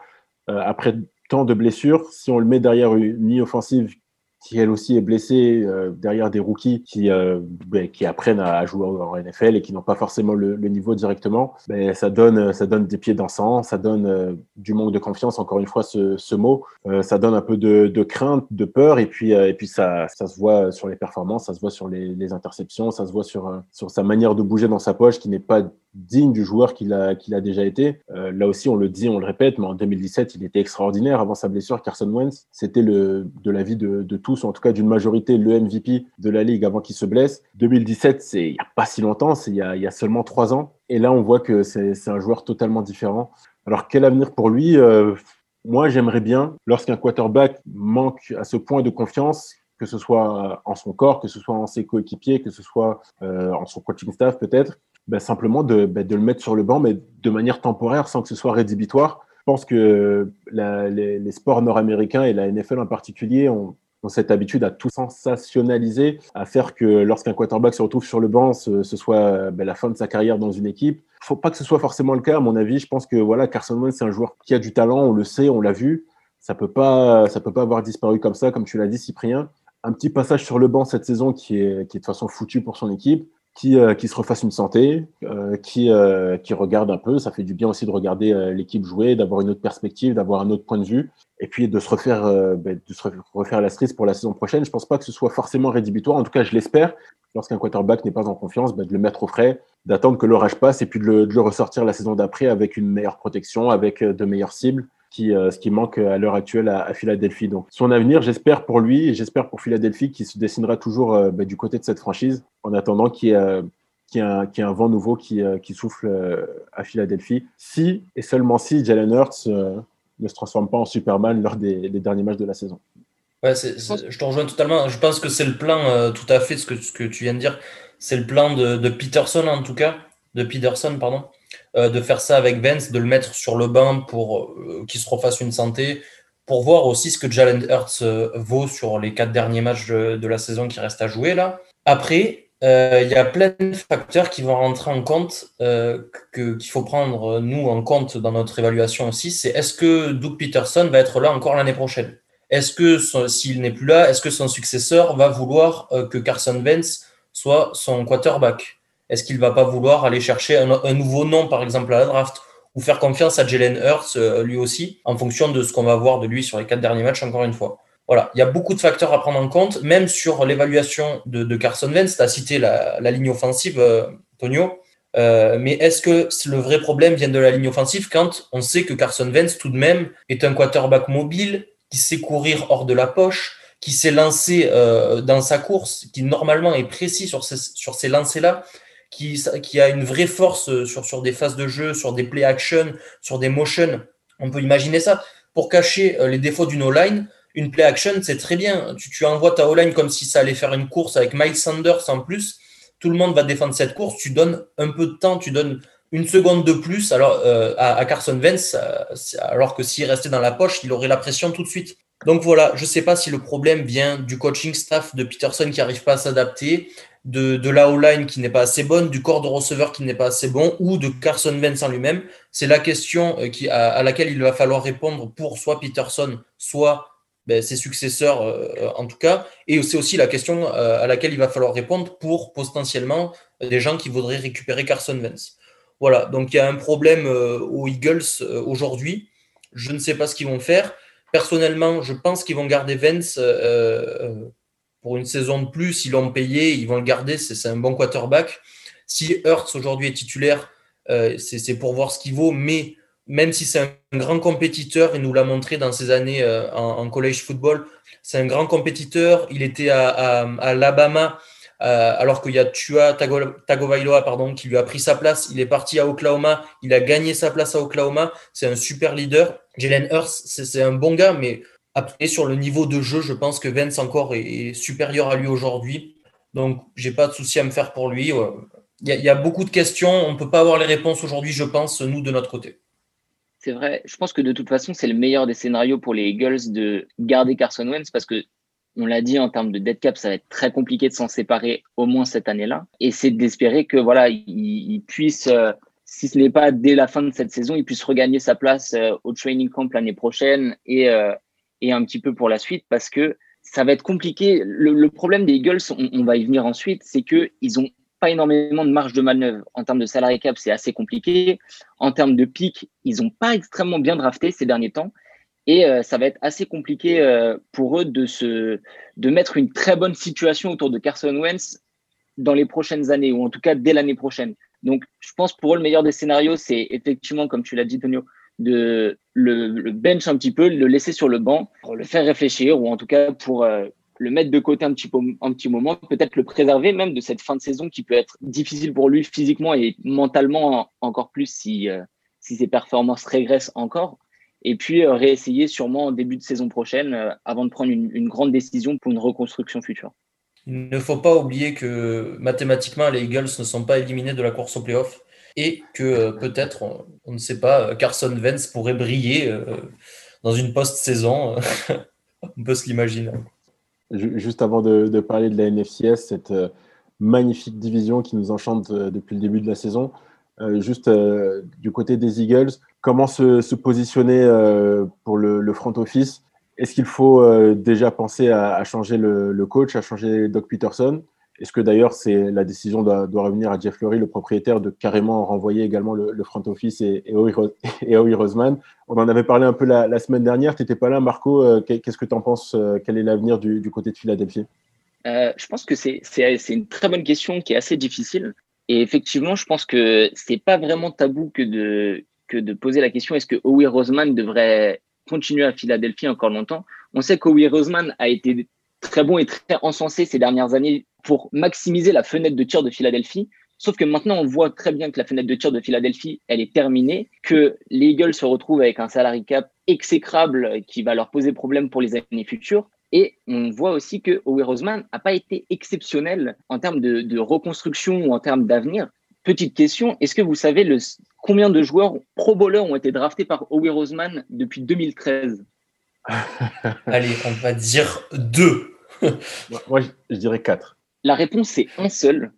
euh, après tant de blessures, si on le met derrière une ligne offensive qui elle aussi est blessée euh, derrière des rookies qui, euh, ben, qui apprennent à jouer en NFL et qui n'ont pas forcément le, le, niveau directement, ben, ça, donne, ça donne des pieds dansants, ça donne euh, du manque de confiance, encore une fois ce, ce mot, ça donne un peu de, de, crainte, de peur et puis, et puis ça, ça se voit sur les performances, ça se voit sur les, les interceptions, ça se voit sur, sur sa manière de bouger dans sa poche qui n'est pas digne du joueur qu'il a, déjà été. Euh, là aussi, on le dit, on le répète, mais en 2017, il était extraordinaire avant sa blessure. Carson Wentz, c'était de la vie de, de tous, en tout cas d'une majorité, le MVP de la ligue avant qu'il se blesse. 2017, c'est il n'y a pas si longtemps, c'est il y a, y a seulement trois ans. Et là, on voit que c'est, c'est un joueur totalement différent. Alors, quel avenir pour lui? Euh, Moi, j'aimerais bien, lorsqu'un quarterback manque à ce point de confiance, que ce soit en son corps, que ce soit en ses coéquipiers, que ce soit euh, en son coaching staff peut-être, ben, simplement de, ben, de, le mettre sur le banc, mais de manière temporaire, sans que ce soit rédhibitoire. Je pense que les, sports nord-américains et la NFL en particulier ont, cette habitude à tout sensationnaliser, à faire que lorsqu'un quarterback se retrouve sur le banc, ce, soit ben, la fin de sa carrière dans une équipe. Il faut pas que ce soit forcément le cas, à mon avis. Je pense que voilà, Carson Wentz, c'est un joueur qui a du talent, on le sait, on l'a vu. Ça peut pas, peut pas avoir disparu comme ça, comme tu l'as dit, Cyprien. Un petit passage sur le banc cette saison qui est, qui est de façon foutu pour son équipe qui, euh, qui se refasse une santé, euh, qui, euh, qui regarde un peu. Ça fait du bien aussi de regarder l'équipe jouer, d'avoir une autre perspective, d'avoir un autre point de vue, et puis de se refaire, ben, la cerise pour la saison prochaine. Je pense pas que ce soit forcément rédhibitoire. En tout cas, je l'espère. Lorsqu'un quarterback n'est pas en confiance, ben, de le mettre au frais, d'attendre que l'orage passe, et puis de le ressortir la saison d'après avec une meilleure protection, avec de meilleures cibles. Euh, ce qui manque à l'heure actuelle à, Philadelphie. Donc, son avenir, j'espère pour lui et j'espère pour Philadelphie qui se dessinera toujours euh, bah, du côté de cette franchise en attendant qu'il y ait, euh, ait un vent nouveau qui, qui souffle à Philadelphie. Si et seulement si Jalen Hurts ne se transforme pas en Superman lors des, derniers matchs de la saison. Ouais, je te rejoins totalement. Je pense que c'est le plan, tout à fait, ce que, ce que tu viens de dire. C'est le plan de, de, Peterson, en tout cas, de Peterson, pardon, euh, de faire ça avec Vance, de le mettre sur le banc pour euh, qu'il se refasse une santé, pour voir aussi ce que Jalen Hurts euh, vaut sur les quatre derniers matchs de, la saison qui reste à jouer là. Après, il y a plein de facteurs qui vont rentrer en compte, qu'il faut prendre nous en compte dans notre évaluation aussi. C'est est-ce que Doug Peterson va être là encore l'année prochaine? Est-ce que s'il n'est plus là, est-ce que son successeur va vouloir que Carson Vance soit son quarterback? Est-ce qu'il va pas vouloir aller chercher un, nouveau nom, par exemple, à la draft ou faire confiance à Jalen Hurts, euh, lui aussi, en fonction de ce qu'on va voir de lui sur les quatre derniers matchs, encore une fois. Voilà, il y a beaucoup de facteurs à prendre en compte, même sur l'évaluation de, Carson Wentz. Tu as cité la, ligne offensive, euh, Tonio. mais est-ce que le vrai problème vient de la ligne offensive quand on sait que Carson Wentz, tout de même, est un quarterback mobile, qui sait courir hors de la poche, qui s'est lancé dans sa course, qui normalement est précis sur ces, sur ces lancers-là, qui, a une vraie force sur, sur des phases de jeu, sur des play action, sur des motions. On peut imaginer ça. Pour cacher les défauts d'une O-line, une play action, c'est très bien. Tu, tu envoies ta O-line comme si ça allait faire une course avec Miles Sanders en plus. Tout le monde va défendre cette course. Tu donnes un peu de temps, tu donnes une seconde de plus euh, à, Carson Wentz, euh, alors que s'il restait dans la poche, il aurait la pression tout de suite. Donc voilà, je ne sais pas si le problème vient du coaching staff de Peterson qui n'arrive pas à s'adapter, de, de la O-line qui n'est pas assez bonne, du corps de receveur qui n'est pas assez bon, ou de Carson Wentz en lui-même. C'est la question euh, à, laquelle il va falloir répondre pour soit Peterson, soit ben, ses successeurs en tout cas. Et c'est aussi la question à laquelle il va falloir répondre pour potentiellement des gens qui voudraient récupérer Carson Wentz. Voilà, donc il y a un problème euh, aux Eagles aujourd'hui. Je ne sais pas ce qu'ils vont faire. Personnellement, je pense qu'ils vont garder Wentz pour une saison de plus. Ils l'ont payé, ils vont le garder. C'est un bon quarterback. Si Hurts aujourd'hui est titulaire, c'est pour voir ce qu'il vaut, mais même si c'est un grand compétiteur, il nous l'a montré dans ses années euh, en, college football, c'est un grand compétiteur. Il était à, Alabama euh, alors qu'il y a Tua Tagovailoa pardon, qui lui a pris sa place. Il est parti à Oklahoma, il a gagné sa place à Oklahoma. C'est un super leader. Jalen Hurts, c'est un bon gars, mais après sur le niveau de jeu, je pense que Vance encore est, supérieur à lui aujourd'hui. Donc j'ai pas de souci à me faire pour lui. Il y, a beaucoup de questions, on ne peut pas avoir les réponses aujourd'hui, je pense, nous de notre côté. C'est vrai. Je pense que de toute façon, c'est le meilleur des scénarios pour les Eagles de garder Carson Wentz parce que on l'a dit en termes de dead cap, ça va être très compliqué de s'en séparer au moins cette année-là. Et c'est d'espérer que voilà, il, puisse, euh, si ce n'est pas dès la fin de cette saison, il puisse regagner sa place euh, au training camp l'année prochaine et euh, et un petit peu pour la suite parce que ça va être compliqué. Le, problème des Eagles, on, va y venir ensuite, c'est que ils ont énormément de marge de manœuvre. En termes de salarié cap, c'est assez compliqué. En termes de pic, ils n'ont pas extrêmement bien drafté ces derniers temps. Et euh, ça va être assez compliqué euh, pour eux de, se, de mettre une très bonne situation autour de Carson Wentz dans les prochaines années, ou en tout cas dès l'année prochaine. Donc, je pense pour eux, le meilleur des scénarios, c'est effectivement, comme tu l'as dit, Tonio, de le, le, bench un petit peu, le laisser sur le banc, pour le faire réfléchir, ou en tout cas pour euh, le mettre de côté un petit, un petit moment, peut-être le préserver même de cette fin de saison qui peut être difficile pour lui physiquement et mentalement encore plus si, si ses performances régressent encore. Et puis euh, réessayer sûrement en début de saison prochaine euh, avant de prendre une, grande décision pour une reconstruction future. Il ne faut pas oublier que mathématiquement, les Eagles ne sont pas éliminés de la course au playoff et que peut-être, on, ne sait pas, Carson Wentz pourrait briller dans une post-saison. on peut se l'imaginer juste avant de, parler de la NFCS, cette euh, magnifique division qui nous enchante euh, depuis le début de la saison, euh, juste du côté des Eagles, comment se, positionner pour le, front office? Est-ce qu'il faut déjà penser à, changer le, coach, à changer Doc Peterson? Est-ce que d'ailleurs c'est la décision doit, revenir à Jeff Lurie, le propriétaire, de carrément renvoyer également le, front office et, et, Roseman? On en avait parlé un peu la, semaine dernière. Tu n'étais pas là, Marco. Euh, qu'est-ce que tu en penses euh, Quel est l'avenir du, côté de Philadelphie? Euh, Je pense que c'est une très bonne question qui est assez difficile. Et effectivement, je pense que c'est pas vraiment tabou que de, poser la question est-ce que Howie Roseman devrait continuer à Philadelphie encore longtemps? On sait qu'Howie Roseman a été très bon et très encensé ces dernières années pour maximiser la fenêtre de tir de Philadelphie. Sauf que maintenant, on voit très bien que la fenêtre de tir de Philadelphie, elle est terminée, que les Eagles se retrouvent avec un salary cap exécrable qui va leur poser problème pour les années futures. Et on voit aussi que Howie Roseman n'a pas été exceptionnel en termes de, reconstruction ou en termes d'avenir. Petite question, est-ce que vous savez le, combien de joueurs pro bowlers ont été draftés par Howie Roseman depuis 2013 Allez, on va dire deux. Moi, je dirais quatre. La réponse, c'est un seul,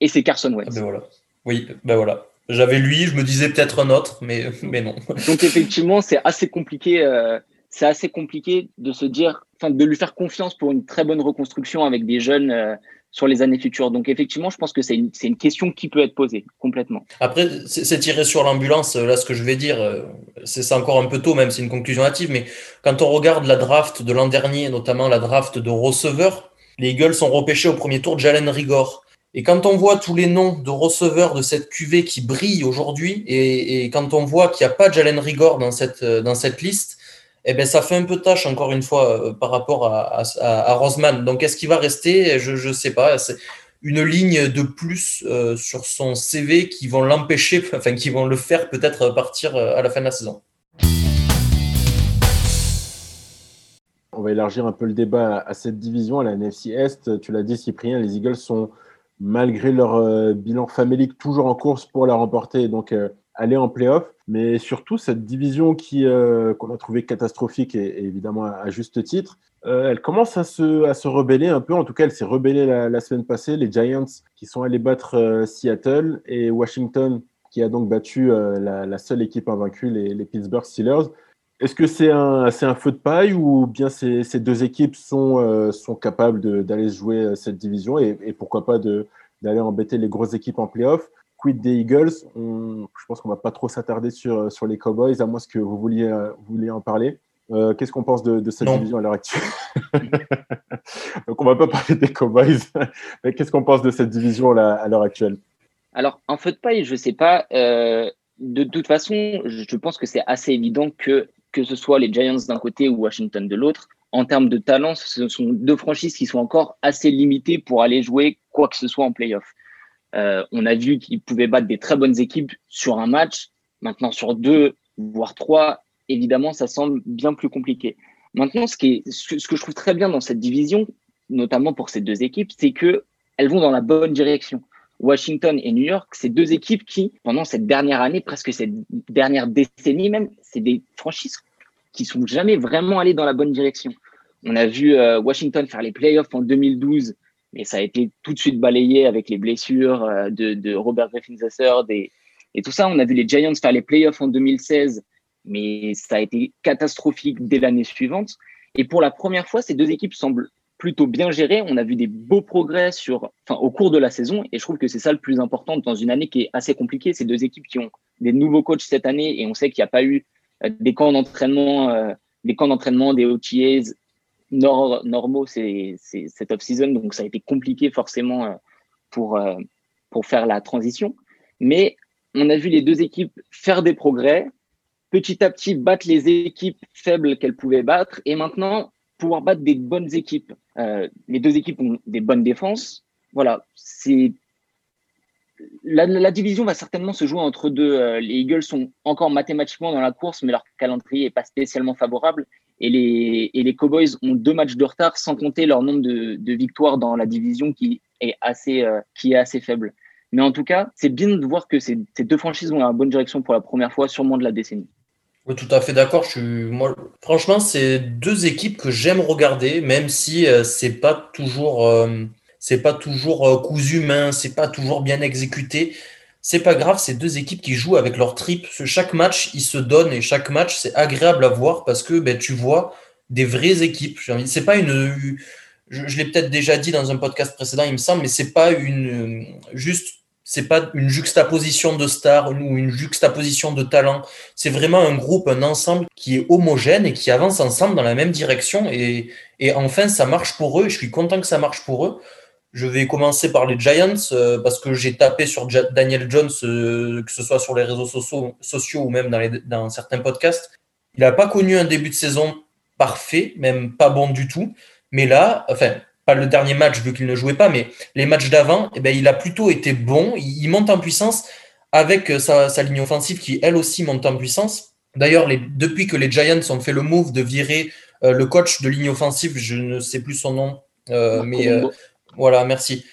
et c'est Carson Wentz. Ah, ben voilà. Oui, ben voilà. J'avais lui, je me disais peut-être un autre, mais, mais non. Donc effectivement, c'est assez compliqué. Euh, c'est assez compliqué de se dire, enfin, de lui faire confiance pour une très bonne reconstruction avec des jeunes euh, sur les années futures. Donc effectivement, je pense que c'est une, une, question qui peut être posée complètement. Après, c'est tiré sur l'ambulance. Là, ce que je vais dire, euh, c'est encore un peu tôt, même c'est une conclusion hâtive, mais quand on regarde la draft de l'an dernier, notamment la draft de receveur, les Eagles ont repêché au premier tour Jalen Rigor. Et quand on voit tous les noms de receveurs de cette QV qui brillent aujourd'hui, et, quand on voit qu'il n'y a pas Jalen Rigor dans cette, dans cette liste, eh ben, ça fait un peu tâche, encore une fois, euh, par rapport à, à, Roseman. Donc, est-ce qu'il va rester? Je ne sais pas. C'est une ligne de plus euh, sur son CV qui vont l'empêcher, enfin, qui vont le faire peut-être partir euh, à la fin de la saison. On va élargir un peu le débat à cette division, à la NFC Est. Tu l'as dit, Cyprien, les Eagles sont malgré leur bilan famélique, toujours en course pour la remporter, donc euh, aller en playoff. Mais surtout, cette division qui euh, qu'on a trouvée catastrophique, et, évidemment à, juste titre, elle commence à se, à se rebeller un peu. En tout cas, elle s'est rebellée la, semaine passée. Les Giants qui sont allés battre Seattle et Washington qui a donc battu la, seule équipe invaincue, les, Pittsburgh Steelers. Est-ce que c'est un, un, feu de paille ou bien ces, ces deux équipes sont, euh, sont capables d'aller jouer euh, cette division et, et pourquoi pas d'aller embêter les grosses équipes en playoff? Quid des Eagles Je pense qu'on va pas trop s'attarder sur, sur les Cowboys, à moins que vous vouliez, euh, vous vouliez en parler. Qu'est-ce qu'on pense de, de cette division à l'heure actuelle Donc on va pas parler des Cowboys, mais qu'est-ce qu'on pense de cette division à l'heure actuelle? Alors en feu de paille, je sais pas. de toute façon, je pense que c'est assez évident que que ce soit les Giants d'un côté ou Washington de l'autre, en termes de talent, ce sont deux franchises qui sont encore assez limitées pour aller jouer quoi que ce soit en playoff. Euh, on a vu qu'ils pouvaient battre des très bonnes équipes sur un match. Maintenant, sur deux, voire trois, évidemment, ça semble bien plus compliqué. Maintenant, ce, que je trouve très bien dans cette division, notamment pour ces deux équipes, c'est que elles vont dans la bonne direction. Washington et New York, c'est deux équipes qui, pendant cette dernière année, presque cette dernière décennie même, c'est des franchises qui sont jamais vraiment allées dans la bonne direction. On a vu euh, Washington faire les playoffs en 2012, mais ça a été tout de suite balayé avec les blessures euh, de, Robert Griffin et, et tout ça. On a vu les Giants faire les playoffs en 2016, mais ça a été catastrophique dès l'année suivante. Et pour la première fois, ces deux équipes semblent plutôt bien géré. On a vu des beaux progrès sur, enfin, au cours de la saison, et je trouve que c'est ça le plus important dans une année qui est assez compliquée. Ces deux équipes qui ont des nouveaux coachs cette année, et on sait qu'il n'y a pas eu euh, des camps d'entraînement, euh, des camps d'entraînement, des OTAs normaux c'est cette off-season, donc ça a été compliqué forcément euh, pour, pour faire la transition. Mais on a vu les deux équipes faire des progrès, petit à petit battre les équipes faibles qu'elles pouvaient battre, et maintenant pouvoir battre des bonnes équipes. Euh, les deux équipes ont des bonnes défenses. Voilà, c'est la, division va certainement se jouer entre deux. Euh, les Eagles sont encore mathématiquement dans la course, mais leur calendrier n'est pas spécialement favorable. Et les, et les Cowboys ont deux matchs de retard, sans compter leur nombre de, victoires dans la division qui est assez, euh, qui est assez faible. Mais en tout cas, c'est bien de voir que ces, ces deux franchises vont dans la bonne direction pour la première fois, sûrement de la décennie. Oui, tout à fait d'accord. Je suis, moi, franchement, c'est deux équipes que j'aime regarder, même si euh, c'est pas toujours, euh, c'est pas toujours euh, cousu main, c'est pas toujours bien exécuté. C'est pas grave, c'est deux équipes qui jouent avec leur trip. Chaque match, ils se donnent et chaque match, c'est agréable à voir parce que ben, tu vois des vraies équipes. C'est pas une, je, l'ai peut-être déjà dit dans un podcast précédent, il me semble, mais c'est pas une juste c'est pas une juxtaposition de stars ou une juxtaposition de talents. C'est vraiment un groupe, un ensemble qui est homogène et qui avance ensemble dans la même direction. Et, et enfin, ça marche pour eux. je suis content que ça marche pour eux. Je vais commencer par les Giants euh, parce que j'ai tapé sur Daniel Jones, euh, que ce soit sur les réseaux sociaux, sociaux ou même dans, les, dans certains podcasts. Il n'a pas connu un début de saison parfait, même pas bon du tout. Mais là, enfin, pas le dernier match vu qu'il ne jouait pas, mais les matchs d'avant, eh ben, il a plutôt été bon. Il, monte en puissance avec euh, sa, ligne offensive qui, elle aussi, monte en puissance. D'ailleurs, depuis que les Giants ont fait le move de virer euh, le coach de ligne offensive, je ne sais plus son nom, euh, mais voilà, merci.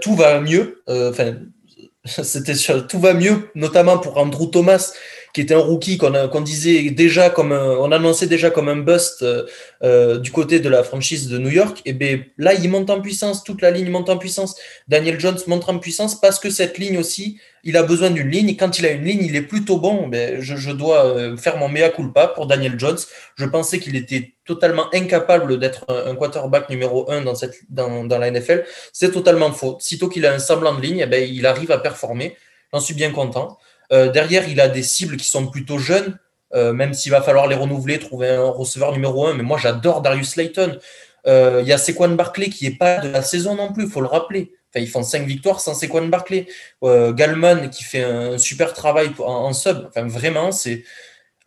tout va mieux. Enfin, c'était tout va mieux, notamment pour Andrew Thomas, qui était un rookie qu'on disait déjà comme on annonçait déjà comme un bust euh, euh, du côté de la franchise de New York. Et bien là, il monte en puissance, toute la ligne monte en puissance. Daniel Jones monte en puissance parce que cette ligne aussi, il a besoin d'une ligne. Quand il a une ligne, il est plutôt bon. Ben, je, dois euh, faire mon mea culpa pour Daniel Jones. Je pensais qu'il était totalement incapable d'être un, quarterback numéro un dans, cette, la NFL. C'est totalement faux. Sitôt qu'il a un semblant de ligne, eh ben, il arrive à performer. J'en suis bien content. Euh, derrière, il a des cibles qui sont plutôt jeunes, euh, même s'il va falloir les renouveler, trouver un receveur numéro un. Mais moi, j'adore Darius Slayton. Euh, il y a Sequan Barclay qui n'est pas de la saison non plus, il faut le rappeler. ils font 5 victoires sans Sequan Barclay. Galman qui fait un super travail en, sub. Enfin, vraiment, c'est.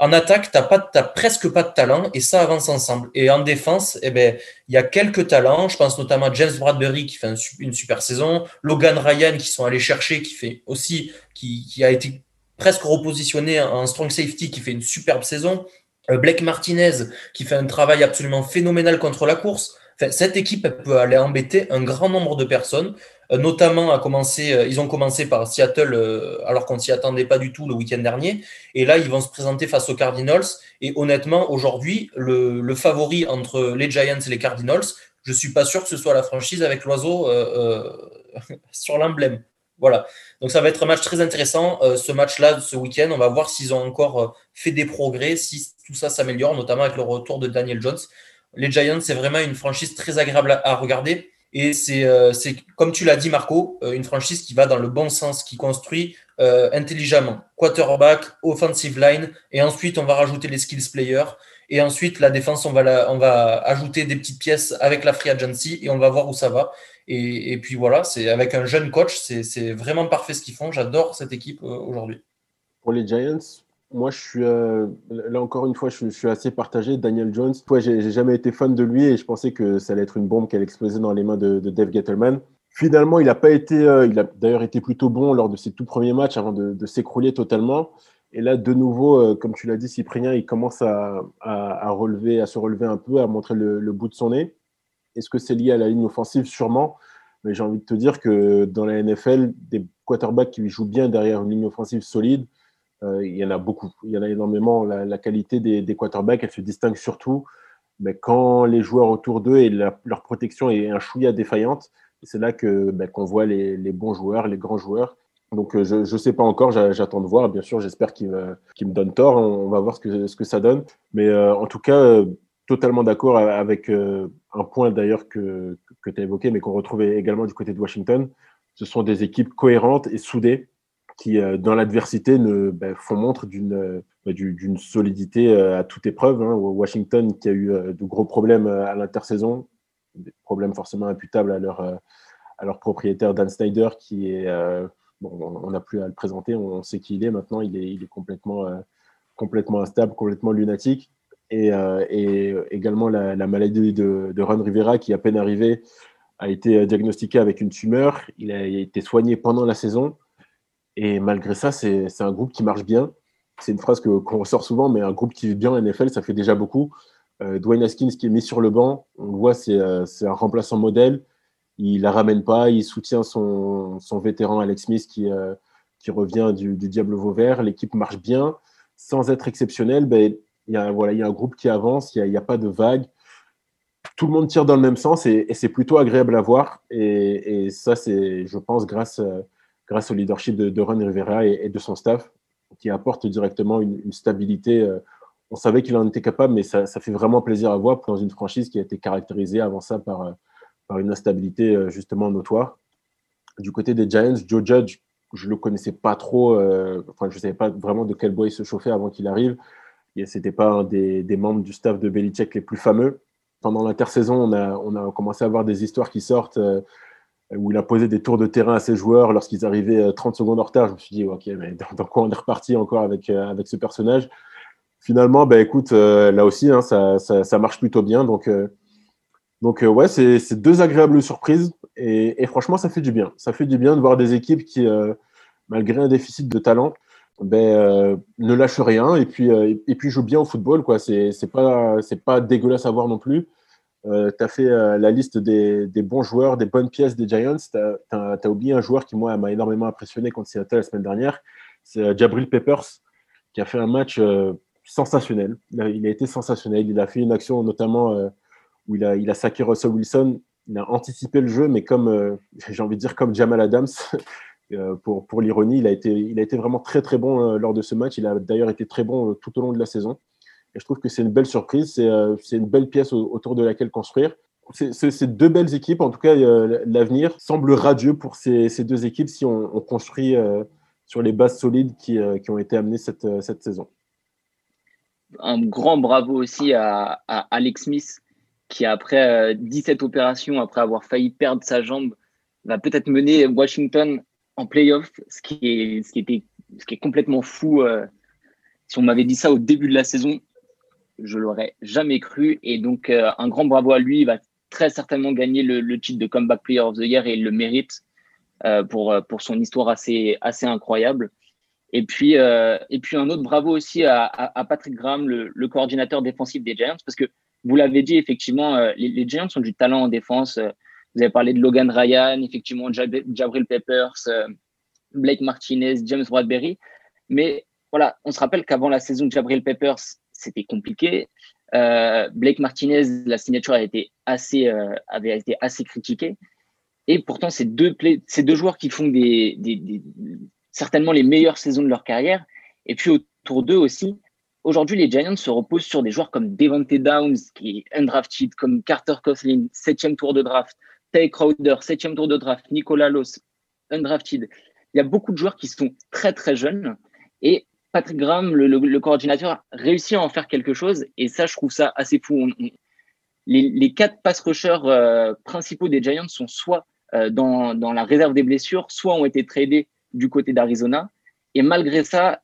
En attaque, tu n'as presque pas de talent et ça avance ensemble. Et en défense, eh ben, il y a quelques talents. Je pense notamment à James Bradbury qui fait une super saison, Logan Ryan qui sont allés chercher, qui fait aussi, qui a été presque repositionné en strong safety, qui fait une superbe saison. Euh, Blake Martinez qui fait un travail absolument phénoménal contre la course. cette équipe peut aller embêter un grand nombre de personnes, euh, notamment à commencer, euh, ils ont commencé par Seattle alors qu'on s'y attendait pas du tout le week-end dernier, et là ils vont se présenter face aux Cardinals. Et honnêtement, aujourd'hui, le, favori entre les Giants et les Cardinals, je suis pas sûr que ce soit la franchise avec l'oiseau sur l'emblème. Voilà. Donc ça va être un match très intéressant. Euh, ce match-là, ce week-end, on va voir s'ils ont encore euh, fait des progrès, si tout ça s'améliore, notamment avec le retour de Daniel Jones. Les Giants, c'est vraiment une franchise très agréable à, regarder. Et euh, c'est, comme tu l'as dit, Marco, une franchise qui va dans le bon sens, qui construit intelligemment. Quarterback, offensive line, et ensuite on va rajouter les skills players. Et ensuite, la défense, on va, on va ajouter des petites pièces avec la free agency et on va voir où ça va. Et, puis voilà, c'est avec un jeune coach, c'est vraiment parfait ce qu'ils font. J'adore cette équipe euh, aujourd'hui. Pour les Giants, moi, je suis euh, là encore une fois, je, suis assez partagé. Daniel Jones, ouais, j'ai jamais été fan de lui et je pensais que ça allait être une bombe qui allait exploser dans les mains de, Dave Gettleman. Finalement, il n'a pas été, euh, il a d'ailleurs été plutôt bon lors de ses tout premiers matchs avant de, s'écrouler totalement. Et là, de nouveau, comme tu l'as dit, Cyprien, il commence à, relever, à se relever un peu, à montrer le bout de son nez. Est-ce que c'est lié à la ligne offensive? Sûrement. Mais j'ai envie de te dire que dans la NFL, des quarterbacks qui jouent bien derrière une ligne offensive solide, euh, il y en a beaucoup. Il y en a énormément. La, qualité des, quarterbacks, elle se distingue surtout mais quand les joueurs autour d'eux et leur protection est un chouïa défaillante. C'est là ben, qu'on voit les, bons joueurs, les grands joueurs. Donc euh, je ne sais pas encore, j'attends de voir. Bien sûr, j'espère qu'il me donne tort. On va voir ce que, ça donne. Mais euh, en tout cas, totalement d'accord avec euh, un point d'ailleurs que, que tu as évoqué, mais qu'on retrouvait également du côté de Washington. Ce sont des équipes cohérentes et soudées qui, euh, dans l'adversité, ben, font montre d'une bah, d'une solidité euh, à toute épreuve. Hein. Washington qui a eu de gros problèmes à l'intersaison, des problèmes forcément imputables à leur, à leur propriétaire Dan Snyder, qui est, bon, on n'a plus à le présenter, on sait qui il est maintenant, il est, il est complètement, complètement instable, complètement lunatique et, euh, et également la, maladie de, de, Ron Rivera qui, à peine arrivé, a été diagnostiqué avec une tumeur. Il a été soigné pendant la saison. Et malgré ça, c'est un groupe qui marche bien. C'est une phrase qu'on ressort souvent, mais un groupe qui vit bien en NFL, ça fait déjà beaucoup. Euh, Dwayne Haskins qui est mis sur le banc, on le voit, c'est euh, un remplaçant modèle. Il la ramène pas, il soutient son, vétéran Alex Smith qui, euh, revient du, du Diable Vauvert. L'équipe marche bien. Sans être exceptionnel, ben, il y a, voilà, il y a un groupe qui avance, il n'y a, pas de vague. Tout le monde tire dans le même sens et, c'est plutôt agréable à voir. Et, ça, c'est, je pense, grâce, grâce au leadership de, Ron Rivera et, de son staff, qui apporte directement une, stabilité. Euh, on savait qu'il en était capable, mais ça, fait vraiment plaisir à voir dans une franchise qui a été caractérisée avant ça par, par une instabilité euh, justement notoire. Du côté des Giants, Joe Judge, je ne le connaissais pas trop, euh, enfin, je savais pas vraiment de quel bois il se chauffait avant qu'il arrive. C'était pas un des, membres du staff de Belichick les plus fameux. Pendant l'intersaison, on a, commencé à voir des histoires qui sortent euh, où il a posé des tours de terrain à ses joueurs lorsqu'ils arrivaient 30 euh, secondes en retard. Je me suis dit, ok, mais dans, quoi on est reparti encore avec, euh, avec ce personnage? Finalement, bah, écoute, là aussi, hein, ça, ça, marche plutôt bien. Donc, donc ouais, c'est deux agréables surprises. Et, franchement, ça fait du bien. Ça fait du bien de voir des équipes qui, malgré un déficit de talent, ben, euh, ne lâche rien et puis, euh, et puis joue bien au football. quoi. C'est pas, pas dégueulasse à voir non plus. Euh, tu as fait la liste des, des, bons joueurs, des bonnes pièces des Giants. Tu as, oublié un joueur qui, moi, m'a énormément impressionné contre Seattle la semaine dernière. C'est Jabril Peppers, qui a fait un match sensationnel. Il a, été sensationnel. Il a fait une action notamment où il a, il a saqué Russell Wilson. Il a anticipé le jeu, mais comme, j'ai envie de dire, comme Jamal Adams. Euh, pour, pour l'ironie, il, a été, il a été vraiment très très bon euh, lors de ce match. Il a d'ailleurs été très bon euh, tout au long de la saison. Et je trouve que c'est une belle surprise, c'est une belle pièce autour de laquelle construire. C'est deux belles équipes, en tout cas l'avenir semble radieux pour ces, ces, deux équipes si on, construit sur les bases solides qui, qui ont été amenées cette, cette, saison. Un grand bravo aussi à Alex Smith qui après 17 opérations, après avoir failli perdre sa jambe, va peut-être mener Washington en playoff, ce qui est, ce qui était, ce qui est complètement fou. Euh, si on m'avait dit ça au début de la saison, je l'aurais jamais cru. Et donc, euh, un grand bravo à lui. Il va très certainement gagner le, titre de Comeback Player of the Year et il le mérite euh, pour, pour son histoire assez, assez incroyable. Et puis, et puis un autre bravo aussi à, Patrick Graham, le, coordinateur défensif des Giants, parce que vous l'avez dit, effectivement, les, les, Giants ont du talent en défense. Euh, vous avez parlé de Logan Ryan, effectivement, Jabril Peppers, Blake Martinez, James Bradbury. Mais voilà, on se rappelle qu'avant la saison de Jabril Peppers, c'était compliqué. Euh, Blake Martinez, la signature a été assez, euh, avait été assez critiquée. Et pourtant, ces deux, joueurs qui font certainement les meilleures saisons de leur carrière. Et puis autour d'eux aussi, aujourd'hui, les Giants se reposent sur des joueurs comme Devante Downs, qui est undrafted, comme Carter Coughlin, septième tour de draft, Tay Crowder, septième tour de draft, Nicolas Loss, undrafted. Il y a beaucoup de joueurs qui sont très très jeunes et Patrick Graham, le, coordinateur, réussit à en faire quelque chose et ça, je trouve ça assez fou. les, quatre pass rushers euh, principaux des Giants sont soit euh, dans, la réserve des blessures, soit ont été tradés du côté d'Arizona. Et malgré ça,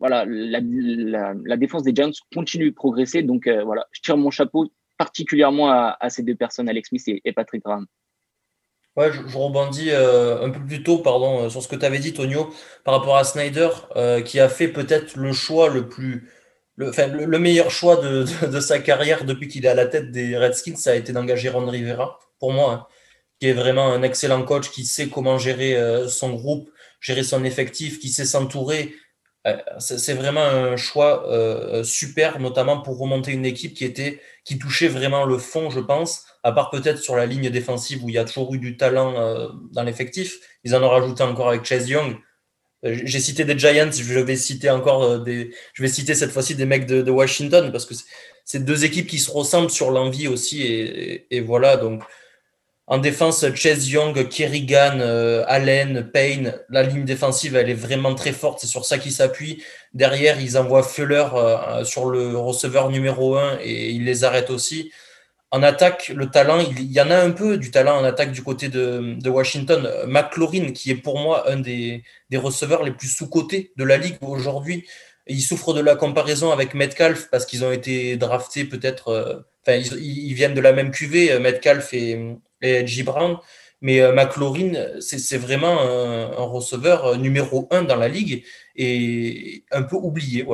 voilà, la, défense des Giants continue de progresser. Donc euh, voilà, je tire mon chapeau particulièrement à, ces deux personnes, Alex Smith et Patrick Graham. Ouais, je, rebondis euh, un peu plus tôt, euh, sur ce que tu avais dit, Tonio, par rapport à Snyder, euh, qui a fait peut-être le choix le plus, le, meilleur choix de, sa carrière depuis qu'il est à la tête des Redskins, ça a été d'engager Ron Rivera, pour moi, hein, qui est vraiment un excellent coach, qui sait comment gérer son groupe, gérer son effectif, qui sait s'entourer. Euh, c'est vraiment un choix euh, super, notamment pour remonter une équipe qui était qui touchait vraiment le fond, je pense, à part peut-être sur la ligne défensive où il y a toujours eu du talent euh, dans l'effectif. Ils en ont rajouté encore avec Chase Young. J'ai cité des Giants, je vais citer encore des, je vais citer cette fois-ci des mecs de, Washington parce que c'est deux équipes qui se ressemblent sur l'envie aussi et voilà donc en défense, Chase Young, Kerrigan, euh, Allen, Payne, la ligne défensive, elle est vraiment très forte. C'est sur ça qu'ils s'appuient. Derrière, ils envoient Fuller euh, sur le receveur numéro 1 et ils les arrêtent aussi. En attaque, le talent, il, y en a un peu du talent en attaque du côté de, Washington. McLaurin, qui est pour moi un des, des receveurs les plus sous-cotés de la ligue aujourd'hui. Il souffre de la comparaison avec Metcalf parce qu'ils ont été draftés peut-être. Euh, enfin, ils, ils, viennent de la même cuvée, Metcalf et, et J. Brown. Mais euh, McLaurin, c'est vraiment un, receveur numéro un dans la ligue et un peu oublié.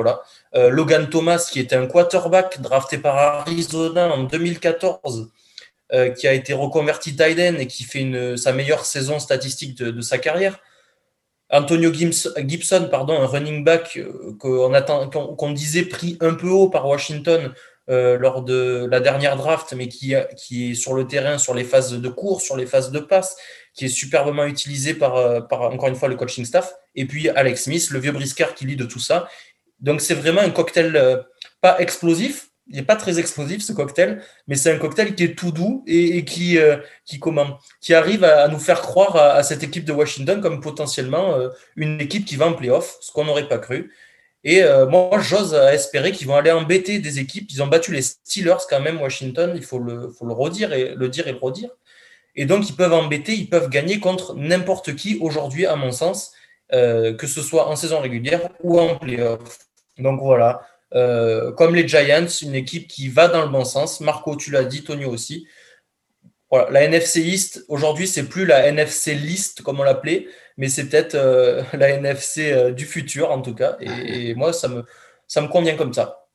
Euh, Logan Thomas, qui était un quarterback drafté par Arizona en 2014, euh, qui a été reconverti Tiden et qui fait sa meilleure saison statistique de, sa carrière. Antonio Gibson, pardon, un running back euh, qu'on qu disait pris un peu haut par Washington euh, lors de la dernière draft, mais qui, qui est sur le terrain, sur les phases de cours, sur les phases de passe, qui est superbement utilisé par, euh, par encore une fois le coaching staff. Et puis Alex Smith, le vieux briscard qui lit de tout ça. Donc c'est vraiment un cocktail euh, pas explosif, il n'est pas très explosif ce cocktail, mais c'est un cocktail qui est tout doux et, qui, qui, comment, qui arrive à, nous faire croire à, à, cette équipe de Washington comme potentiellement une équipe qui va en playoff, ce qu'on n'aurait pas cru. Et euh, moi, j'ose espérer qu'ils vont aller embêter des équipes. Ils ont battu les Steelers quand même, Washington, il faut le, redire et le dire et le redire. Et donc, ils peuvent embêter, ils peuvent gagner contre n'importe qui aujourd'hui, à mon sens, euh, que ce soit en saison régulière ou en playoff. Donc voilà, euh, comme les Giants, une équipe qui va dans le bon sens. Marco, tu l'as dit, Tony aussi. La NFC East, aujourd'hui, c'est plus la NFC List, comme on l'appelait, mais c'est peut-être euh, la NFC euh, du futur en tout cas. Et, et, moi, ça me, ça me convient comme ça.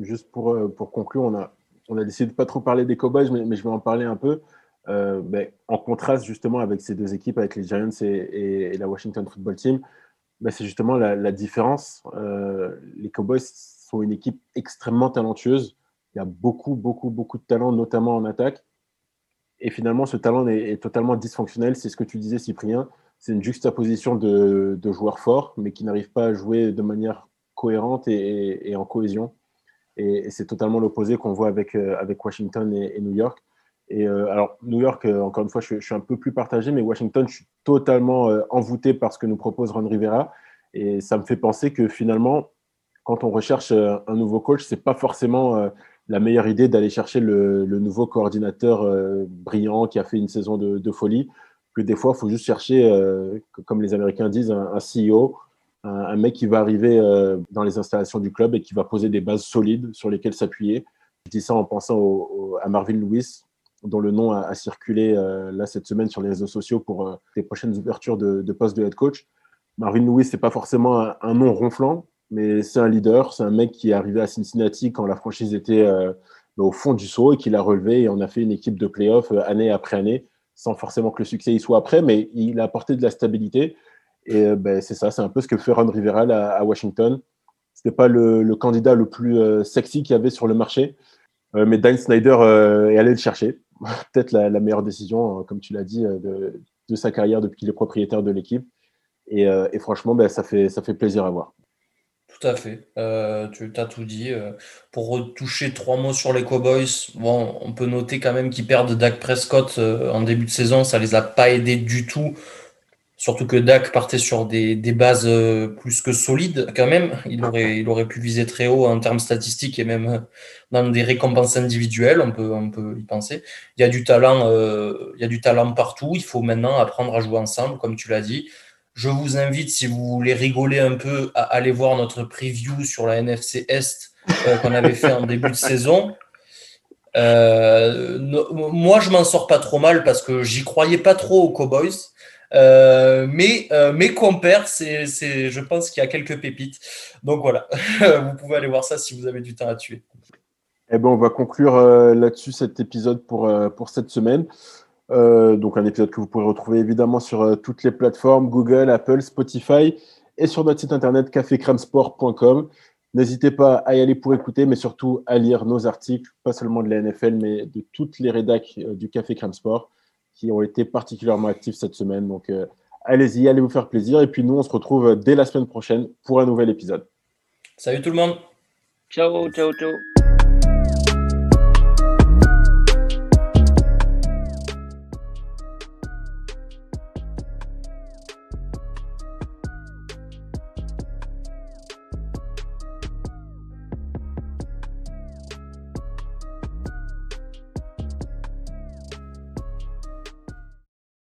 Juste pour, euh, pour conclure, on a, on a décidé de pas trop parler des Cowboys, mais, mais je vais en parler un peu. Euh, ben, en contraste justement avec ces deux équipes, avec les Giants et, et, et la Washington Football Team, ben, c'est justement la, la différence. Les Cowboys sont une équipe extrêmement talentueuse. Il y a beaucoup, beaucoup, beaucoup de talent, notamment en attaque. Et finalement, ce talent est, est totalement dysfonctionnel. C'est ce que tu disais, Cyprien c'est une juxtaposition de, joueurs forts, mais qui n'arrivent pas à jouer de manière cohérente et, en cohésion. Et, c'est totalement l'opposé qu'on voit avec, euh, Washington et, New York. Et euh, alors, New York, euh, encore une fois, je, suis un peu plus partagé, mais Washington, je suis totalement envoûté par ce que nous propose Ron Rivera. Et ça me fait penser que finalement, quand on recherche un nouveau coach, c'est pas forcément la meilleure idée d'aller chercher le, nouveau coordinateur brillant qui a fait une saison de folie que des fois, il faut juste chercher, comme les Américains disent, un, CEO, un, mec qui va arriver dans les installations du club et qui va poser des bases solides sur lesquelles s'appuyer. Je dis ça en pensant à Marvin Lewis, dont le nom a, circulé là cette semaine sur les réseaux sociaux pour les prochaines ouvertures de, de poste de head coach. Marvin Lewis, c'est pas forcément un, nom ronflant, mais c'est un leader. C'est un mec qui est arrivé à Cincinnati quand la franchise était euh, au fond du saut et qui l'a relevé. Et on a fait une équipe de playoffs euh, année après année, sans forcément que le succès y soit après, mais il a apporté de la stabilité. Et euh, ben, c'est ça, c'est un peu ce que fait Ron Rivera à, Washington. C'était pas le, candidat le plus sexy qu'il y avait sur le marché, mais Dan Snyder est allé le chercher. Peut-être la, meilleure décision, comme tu l'as dit, de, sa carrière depuis qu'il est propriétaire de l'équipe. Euh, et, franchement, ben, ça, fait, ça fait plaisir à voir. Tout à fait. Euh, tu as tout dit. Euh, pour retoucher trois mots sur les Cowboys, bon, on peut noter quand même qu'ils perdent Dak Prescott en début de saison. Ça les a pas aidés du tout. Surtout que Dak partait sur des, bases plus que solides quand même. Il aurait, il aurait pu viser très haut en termes statistiques et même dans des récompenses individuelles. On peut, on peut y penser. Il y a du talent, il y a du talent partout. Il faut maintenant apprendre à jouer ensemble, comme tu l'as dit. Je vous invite, si vous voulez rigoler un peu, à aller voir notre preview sur la NFC Est euh, qu'on avait fait en début de saison. Euh, moi, je m'en sors pas trop mal parce que j'y croyais pas trop aux Cowboys. Euh, mais mes compères, c'est, je pense qu'il y a quelques pépites. Donc voilà, vous pouvez aller voir ça si vous avez du temps à tuer. Eh ben, on va conclure là-dessus cet épisode pour, pour cette semaine. Euh, donc un épisode que vous pourrez retrouver évidemment sur euh, toutes les plateformes, Google, Apple, Spotify et sur notre site internet cafécramsport.com. N'hésitez pas à y aller pour écouter, mais surtout à lire nos articles, pas seulement de la NFL, mais de toutes les rédacs euh, du Café Crème Sport qui ont été particulièrement actifs cette semaine. Donc allez-y, allez vous faire plaisir. Et puis nous, on se retrouve dès la semaine prochaine pour un nouvel épisode. Salut tout le monde. Ciao, ciao, ciao.